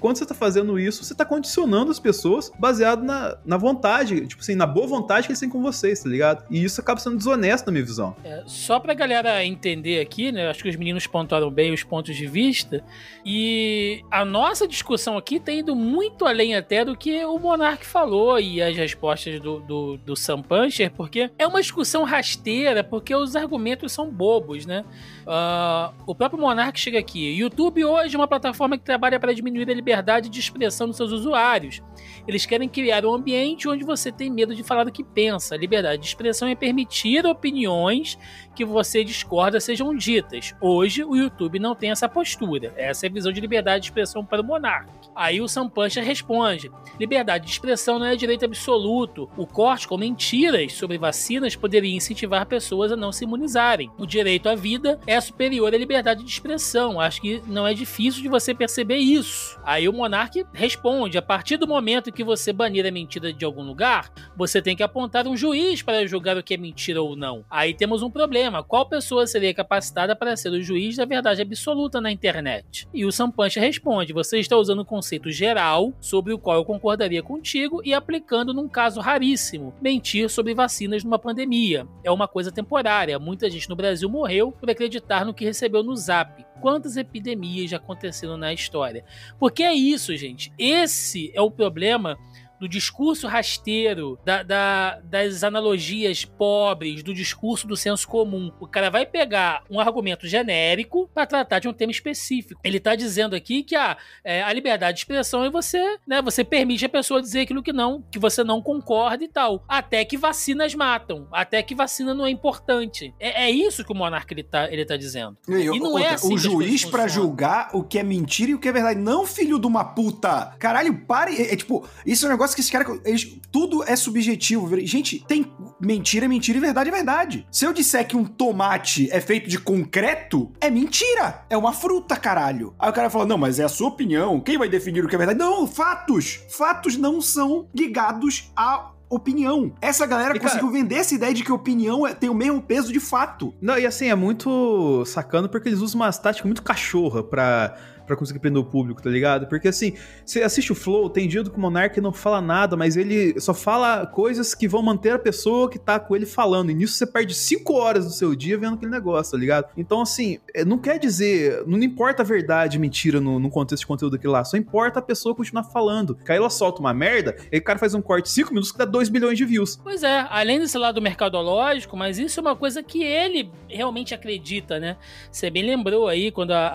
Speaker 2: quando você tá fazendo isso, você tá condicionando as pessoas baseado na, na vontade, tipo assim, na boa vontade que eles têm com vocês, tá ligado? E isso acaba sendo desonesto na minha visão.
Speaker 1: É, só pra galera entender aqui, né? Acho que os meninos pontuaram bem os pontos de vista. E a nossa discussão aqui tem ido muito além até do que o Monark falou e as respostas do, do, do Sam Puncher, porque é uma discussão rasteira, porque os argumentos são bobos, né? Uh, o próprio Monark chega aqui. YouTube hoje é uma plataforma que trabalha para diminuir a liberdade de expressão dos seus usuários. Eles querem criar um ambiente onde você tem medo de falar o que pensa. Liberdade de expressão é permitir opiniões que você discorda sejam ditas. Hoje, o YouTube não tem essa postura. Essa é a visão de liberdade de expressão para o Monark. Aí o Sam Puncher responde: liberdade de expressão não é direito absoluto. O corte com mentiras sobre vacinas poderia incentivar pessoas a não se imunizarem. O direito à vida é superior à liberdade de expressão. Acho que não é difícil de você perceber isso. Aí o Monark responde: a partir do momento que você banir a mentira de algum lugar, você tem que apontar um juiz para julgar o que é mentira ou não. Aí temos um problema: qual pessoa seria capacitada para ser o juiz da verdade absoluta na internet? E o Sampancha responde: você está usando um conceito geral sobre o qual eu concordaria contigo e aplicando num caso raríssimo, mentir sobre vacinas numa pandemia. É uma coisa temporária. Muita gente no Brasil morreu por acreditar no que recebeu no Zap. Quantas epidemias já aconteceram na história? Porque é isso, gente. Esse é o problema do discurso rasteiro, da, da, das analogias pobres, do discurso do senso comum. O cara vai pegar um argumento genérico para tratar de um tema específico. Ele tá dizendo aqui que a, ah, é, a liberdade de expressão é você, né? Você permite a pessoa dizer aquilo que não, que você não concorda e tal. Até que vacinas matam. Até que vacina não é importante. É, é isso que o monarca ele tá, ele tá dizendo.
Speaker 3: E, e não outra, é assim O juiz para julgar o que é mentira e o que é verdade. Não, filho de uma puta. Caralho, pare. É, é tipo, isso é um negócio negócio que esses caras. Eles, tudo é subjetivo. Gente, tem mentira, é mentira e verdade é verdade. Se eu disser que um tomate é feito de concreto, é mentira. É uma fruta, caralho. Aí o cara fala: não, mas é a sua opinião. Quem vai definir o que é verdade? Não, fatos. Fatos não são ligados a opinião. Essa galera e, conseguiu cara, vender essa ideia de que opinião é, tem o mesmo peso de fato.
Speaker 2: Não, e assim, é muito sacano porque eles usam uma tática muito cachorra pra para conseguir prender o público, tá ligado? Porque assim, você assiste o Flow, tem dia que o Monark não fala nada, mas ele só fala coisas que vão manter a pessoa que tá com ele falando. E nisso você perde 5 horas do seu dia vendo aquele negócio, tá ligado? Então, assim, é, não quer dizer. Não importa a verdade, mentira no, no contexto de conteúdo daquele lá. Só importa a pessoa continuar falando. Que aí ela solta uma merda, e o cara faz um corte 5 minutos que dá 2 bilhões de views.
Speaker 1: Pois é, além desse lado mercadológico, mas isso é uma coisa que ele realmente acredita, né? Você bem lembrou aí quando a,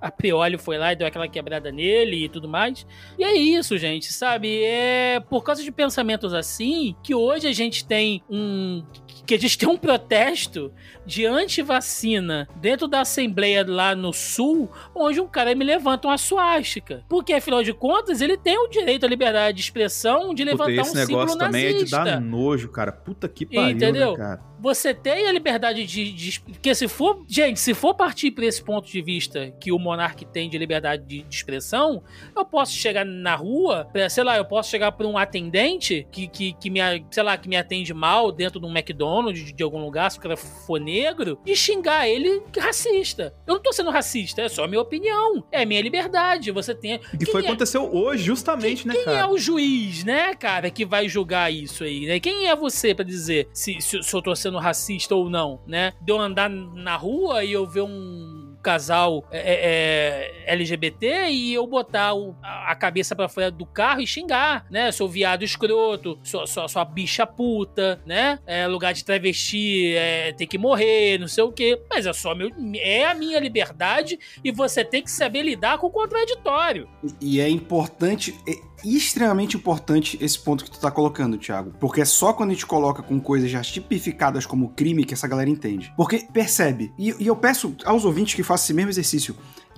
Speaker 1: a, a Prioli foi lá e deu aquela quebrada nele e tudo mais. E é isso, gente, sabe? É por causa de pensamentos assim que hoje a gente tem um que a gente tem um protesto de anti-vacina dentro da Assembleia lá no Sul, onde um cara me levanta uma suástica. Porque, afinal de contas, ele tem o direito à liberdade de expressão de levantar Puta, esse um símbolo
Speaker 2: negócio também
Speaker 1: nazista.
Speaker 2: é de dar nojo, cara. Puta que pariu, né,
Speaker 1: Entendeu?
Speaker 2: Né, cara?
Speaker 1: Você tem a liberdade de, de... Porque se for... Gente, se for partir por esse ponto de vista que o monarca tem de liberdade de, de expressão, eu posso chegar na rua, sei lá, eu posso chegar para um atendente que, que, que me, sei lá, que me atende mal dentro de um McDonald's, de, de algum lugar, se o cara for negro, e xingar ele racista. Eu não tô sendo racista, é só a minha opinião. É a minha liberdade. Você tem.
Speaker 2: E foi é... aconteceu hoje, justamente,
Speaker 1: quem,
Speaker 2: né,
Speaker 1: cara? Quem é o juiz, né, cara, que vai julgar isso aí, né? Quem é você para dizer se, se, se eu tô sendo racista ou não, né? De eu andar na rua e eu ver um casal é, é, é LGBT e eu botar o, a cabeça para fora do carro e xingar, né? Sou viado escroto, sou, sou, sou a bicha puta, né? É, lugar de travesti é, tem que morrer, não sei o quê. Mas é só meu, é a minha liberdade e você tem que saber lidar com o contraditório.
Speaker 3: E é importante, extremamente importante esse ponto que tu tá colocando, Thiago. Porque é só quando a gente coloca com coisas já tipificadas como crime que essa galera entende. Porque percebe, e, e eu peço aos ouvintes que façam esse mesmo exercício,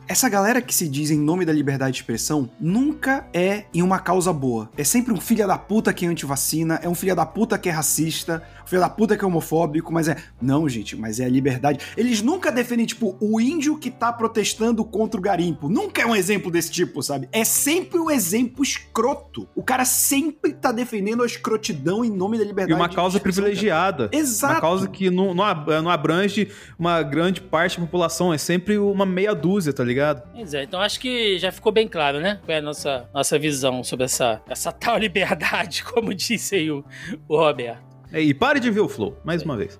Speaker 3: essa galera que se diz em nome da liberdade de expressão nunca é em uma causa boa. É sempre um filho da puta que é antivacina, é um filho da puta que é racista, filho da puta que é homofóbico, mas é. Não, gente, mas é a liberdade. Eles nunca defendem, tipo, o índio que tá protestando contra o garimpo. Nunca é um exemplo desse tipo, sabe? É sempre um exemplo escroto. O cara sempre tá defendendo a escrotidão em nome da liberdade.
Speaker 2: E uma causa privilegiada.
Speaker 3: Exato.
Speaker 2: Uma causa que não, não abrange uma grande parte da população. É sempre uma meia dúzia, tá ligado?
Speaker 1: Pois é, então acho que já ficou bem claro, né? Qual é a nossa, nossa visão sobre essa, essa tal liberdade, como disse aí o, o Roberto.
Speaker 2: E pare de ver o Flow, mais uma vez.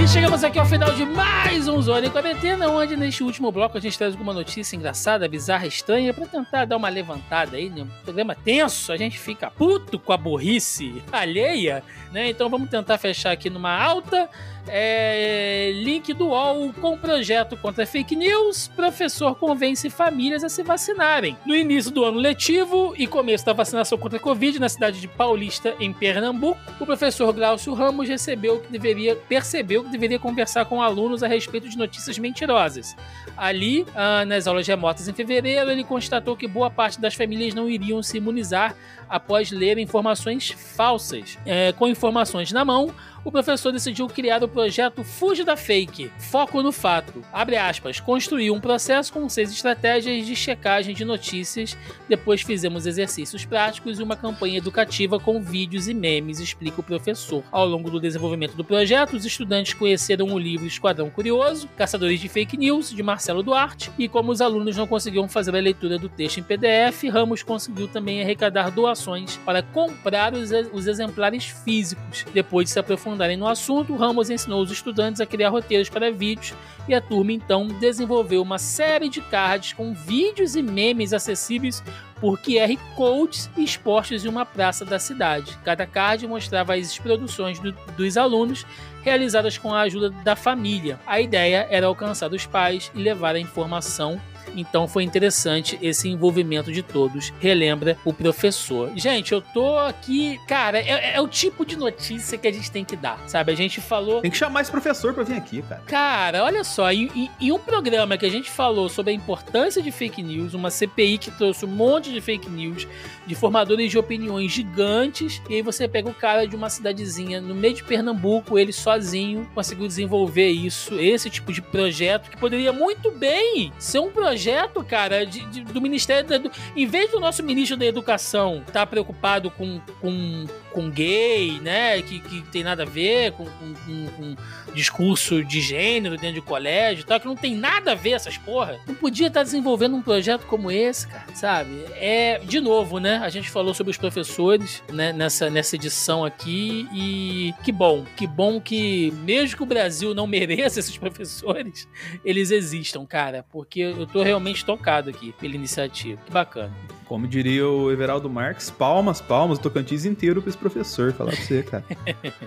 Speaker 1: E chegamos aqui ao final de mais um Zona em Quarentena, onde neste último bloco a gente traz alguma notícia engraçada, bizarra, estranha, pra tentar dar uma levantada aí, né? Um programa tenso, a gente fica puto com a burrice alheia, né? Então vamos tentar fechar aqui numa alta. É, link do UOL com projeto contra fake news. Professor convence famílias a se vacinarem. No início do ano letivo e começo da vacinação contra a Covid na cidade de Paulista, em Pernambuco, o professor Glaucio Ramos recebeu que deveria, percebeu que deveria conversar com alunos a respeito de notícias mentirosas. Ali, ah, nas aulas remotas em fevereiro, ele constatou que boa parte das famílias não iriam se imunizar após ler informações falsas. É, com informações na mão, o professor decidiu criar o projeto Fuja da Fake, foco no fato. Abre aspas, construiu um processo com seis estratégias de checagem de notícias, depois fizemos exercícios práticos e uma campanha educativa com vídeos e memes, explica o professor. Ao longo do desenvolvimento do projeto, os estudantes conheceram o livro Esquadrão Curioso, Caçadores de Fake News, de Marcelo Duarte, e como os alunos não conseguiam fazer a leitura do texto em PDF, Ramos conseguiu também arrecadar doações para comprar os, os exemplares físicos. Depois de se aprofundarem no assunto, Ramos ensinou os estudantes a criar roteiros para vídeos e a turma então desenvolveu uma série de cards com vídeos e memes acessíveis por QR codes e expostos em uma praça da cidade. Cada card mostrava as produções do- dos alunos realizadas com a ajuda da família. A ideia era alcançar os pais e levar a informação. Então foi interessante esse envolvimento de todos, relembra o professor. Gente, eu tô aqui. Cara, é, é o tipo de notícia que a gente tem que dar, sabe? A gente falou.
Speaker 2: Tem que chamar esse professor pra vir aqui, cara.
Speaker 1: Cara, olha só, em um programa que a gente falou sobre a importância de fake news, uma CPI que trouxe um monte de fake news, de formadores de opiniões gigantes, e aí você pega o cara de uma cidadezinha no meio de Pernambuco, ele sozinho conseguiu desenvolver isso, esse tipo de projeto, que poderia muito bem ser um projeto, cara, de- de- do Ministério da. Em vez do nosso ministro da Educação estar preocupado com, com, com gay, né, que, que tem nada a ver com- com- com- com discurso de gênero dentro de colégio e tal, que não tem nada a ver essas porra. Não podia estar desenvolvendo um projeto como esse, cara, sabe? É, de novo, né? A gente falou sobre os professores, né, nessa, nessa edição aqui e que bom, que bom que mesmo que o Brasil não mereça esses professores, eles existam, cara, porque eu tô realmente tocado aqui pela iniciativa. Que bacana.
Speaker 2: Como diria o Everaldo Marques, palmas, palmas, o Tocantins inteiro pra esse professor. Falar pra você, cara.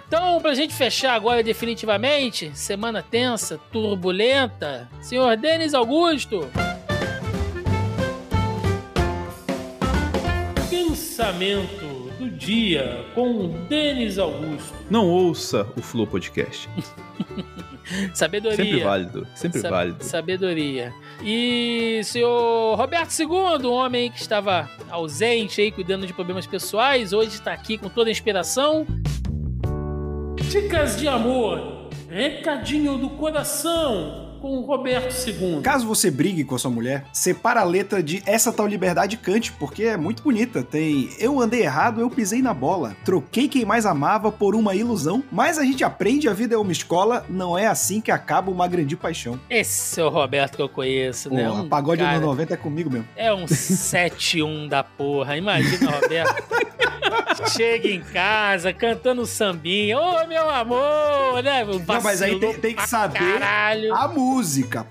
Speaker 1: Então, pra gente fechar agora definitivamente, semana tensa, turbulenta, senhor Denis Augusto. Pensamento do dia com Denis Augusto.
Speaker 2: Não ouça o Flow Podcast.
Speaker 1: Sabedoria.
Speaker 2: Sempre válido. Sempre
Speaker 1: Sa-
Speaker 2: válido.
Speaker 1: Sabedoria. E senhor Roberto II, um homem que estava ausente aí, cuidando de problemas pessoais, hoje está aqui com toda a inspiração. Dicas de amor. Recadinho do coração com o Roberto II.
Speaker 3: Caso você brigue com a sua mulher, separa a letra de Essa Tal Liberdade e cante, porque é muito bonita. Tem Eu andei errado, eu pisei na bola. Troquei quem mais amava por uma ilusão. Mas a gente aprende, a vida é uma escola, não é assim que acaba uma grande paixão.
Speaker 1: Esse é o Roberto que eu conheço, né? Um
Speaker 3: pagode
Speaker 1: cara-
Speaker 3: anos 90 é comigo mesmo.
Speaker 1: É um 7-1 da porra. Imagina, Roberto. Chega em casa cantando sambinha. Ô, meu amor, né?
Speaker 3: Não, mas aí tem, tem que saber
Speaker 1: Caralho.
Speaker 3: a música,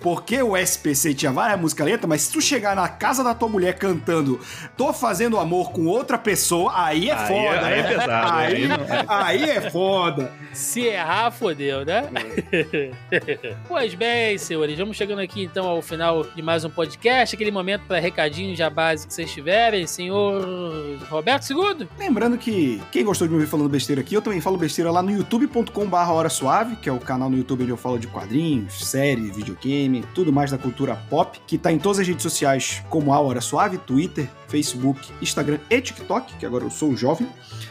Speaker 3: porque o SPC tinha várias músicas letra, mas se tu chegar na casa da tua mulher cantando Tô fazendo amor com outra pessoa, aí é
Speaker 2: Aí
Speaker 3: foda,
Speaker 2: é- aí é
Speaker 3: né?
Speaker 2: pesado,
Speaker 3: Aí,
Speaker 2: aí não é.
Speaker 3: aí é foda.
Speaker 1: Se errar, fodeu, né? pois bem, senhores, vamos chegando aqui então ao final de mais um podcast, aquele momento para recadinhos já básicos que vocês tiverem. Senhor Roberto II?
Speaker 3: lembrando que quem gostou de me ouvir falando besteira aqui, eu também falo besteira lá no youtube.com.br Hora Suave, que é o canal no YouTube onde eu falo de quadrinhos, séries, videogame, tudo mais da cultura pop, que tá em todas as redes sociais como a Hora Suave, Twitter, Facebook, Instagram e TikTok, que agora eu sou jovem.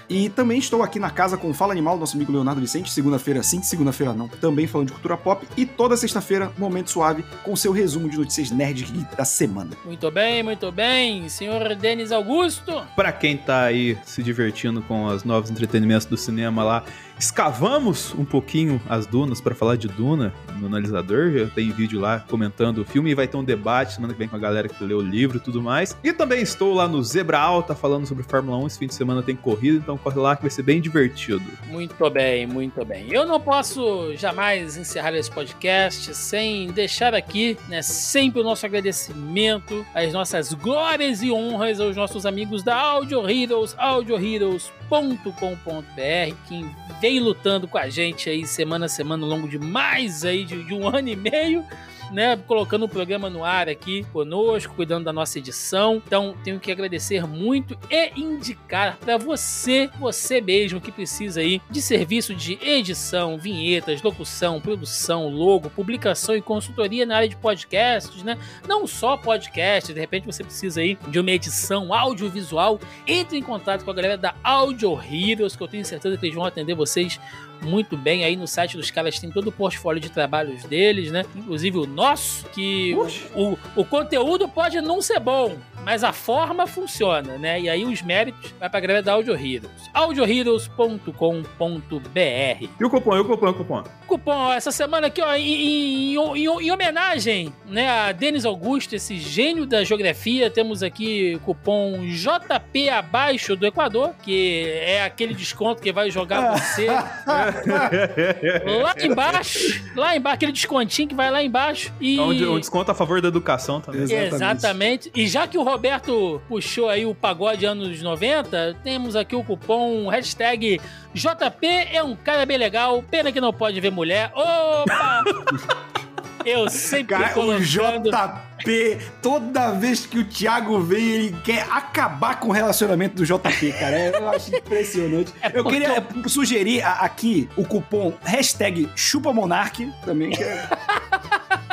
Speaker 3: E também estou aqui na casa com o Fala Animal, nosso amigo Leonardo Vicente, segunda-feira sim, segunda-feira não, também falando de cultura pop. E toda sexta-feira, Momento Suave, com seu resumo de notícias nerd da semana.
Speaker 1: Muito bem, muito bem. Senhor Denis Augusto.
Speaker 2: Pra quem tá aí se divertindo com os novos entretenimentos do cinema lá, escavamos um pouquinho as dunas para falar de Duna no analisador. Já tem vídeo lá comentando o filme e vai ter um debate semana que vem com a galera que leu o livro e tudo mais. E também estou lá no Zebra Alta falando sobre Fórmula 1. Esse fim de semana tem corrida, então corre lá que vai ser bem divertido.
Speaker 1: Muito bem, muito bem. Eu não posso jamais encerrar esse podcast sem deixar aqui, né, sempre o nosso agradecimento, as nossas glórias e honras aos nossos amigos da Audio Heroes, audioheroes.com.br, que vem lutando com a gente aí semana a semana, ao longo de mais aí de, de um ano e meio né, colocando o programa no ar aqui conosco, cuidando da nossa edição. Então, tenho que agradecer muito e indicar para você, você mesmo que precisa aí de serviço de edição, vinhetas, locução, produção, logo, publicação e consultoria na área de podcasts, né? Não só podcast, de repente você precisa aí de uma edição audiovisual, entre em contato com a galera da Audio Heroes, que eu tenho certeza que eles vão atender vocês muito bem. Aí no site dos caras tem todo o portfólio de trabalhos deles, né? Inclusive o nosso, que o, o, o, conteúdo pode não ser bom, mas a forma funciona, né? E aí os méritos vai pra galera da Audio Heroes. audioheroes.com.br
Speaker 2: E o cupom, e o cupom, e o cupom?
Speaker 1: Cupom, ó, essa semana aqui, ó, em, em, em, em, homenagem né, a Denis Augusto, esse gênio da geografia, temos aqui cupom JP abaixo do Equador, que é aquele desconto que vai jogar você lá embaixo, lá embaixo, aquele descontinho que vai lá embaixo. E...
Speaker 2: Onde, um desconto a favor da educação também.
Speaker 1: Exatamente. Exatamente. E já que o Roberto puxou aí o pagode anos 90, temos aqui o cupom hashtag JP é um cara bem legal, pena que não pode ver mulher. Opa! Eu sempre
Speaker 3: cara, colocando... o JP, toda vez que o Thiago vem, ele quer acabar com o relacionamento do JP, cara. É, eu acho impressionante. É eu queria eu... sugerir aqui o cupom hashtag ChupaMonark também. Que é...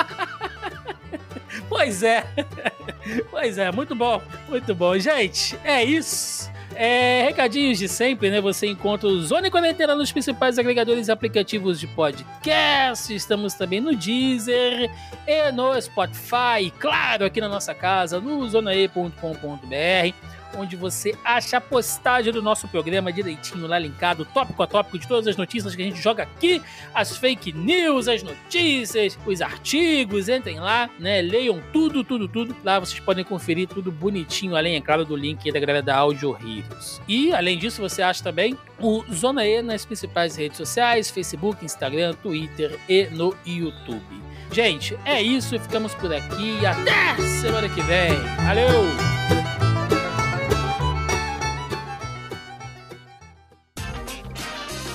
Speaker 1: pois é. Pois é, muito bom, muito bom. Gente, é isso. É, recadinhos de sempre, né? Você encontra o Zona Quarentena nos principais agregadores e aplicativos de podcast. Estamos também no Deezer e no Spotify. Claro, aqui na nossa casa, no zonae.com.br onde você acha a postagem do nosso programa direitinho lá linkado, tópico a tópico de todas as notícias que a gente joga aqui, as fake news, as notícias, os artigos, entrem lá, né? Leiam tudo, tudo, tudo. Lá vocês podem conferir tudo bonitinho, além, é claro, do link da galera da Audio Heroes. E, além disso, você acha também o Zona E nas principais redes sociais, Facebook, Instagram, Twitter e no YouTube. Gente, é isso, ficamos por aqui. Até semana que vem. Valeu!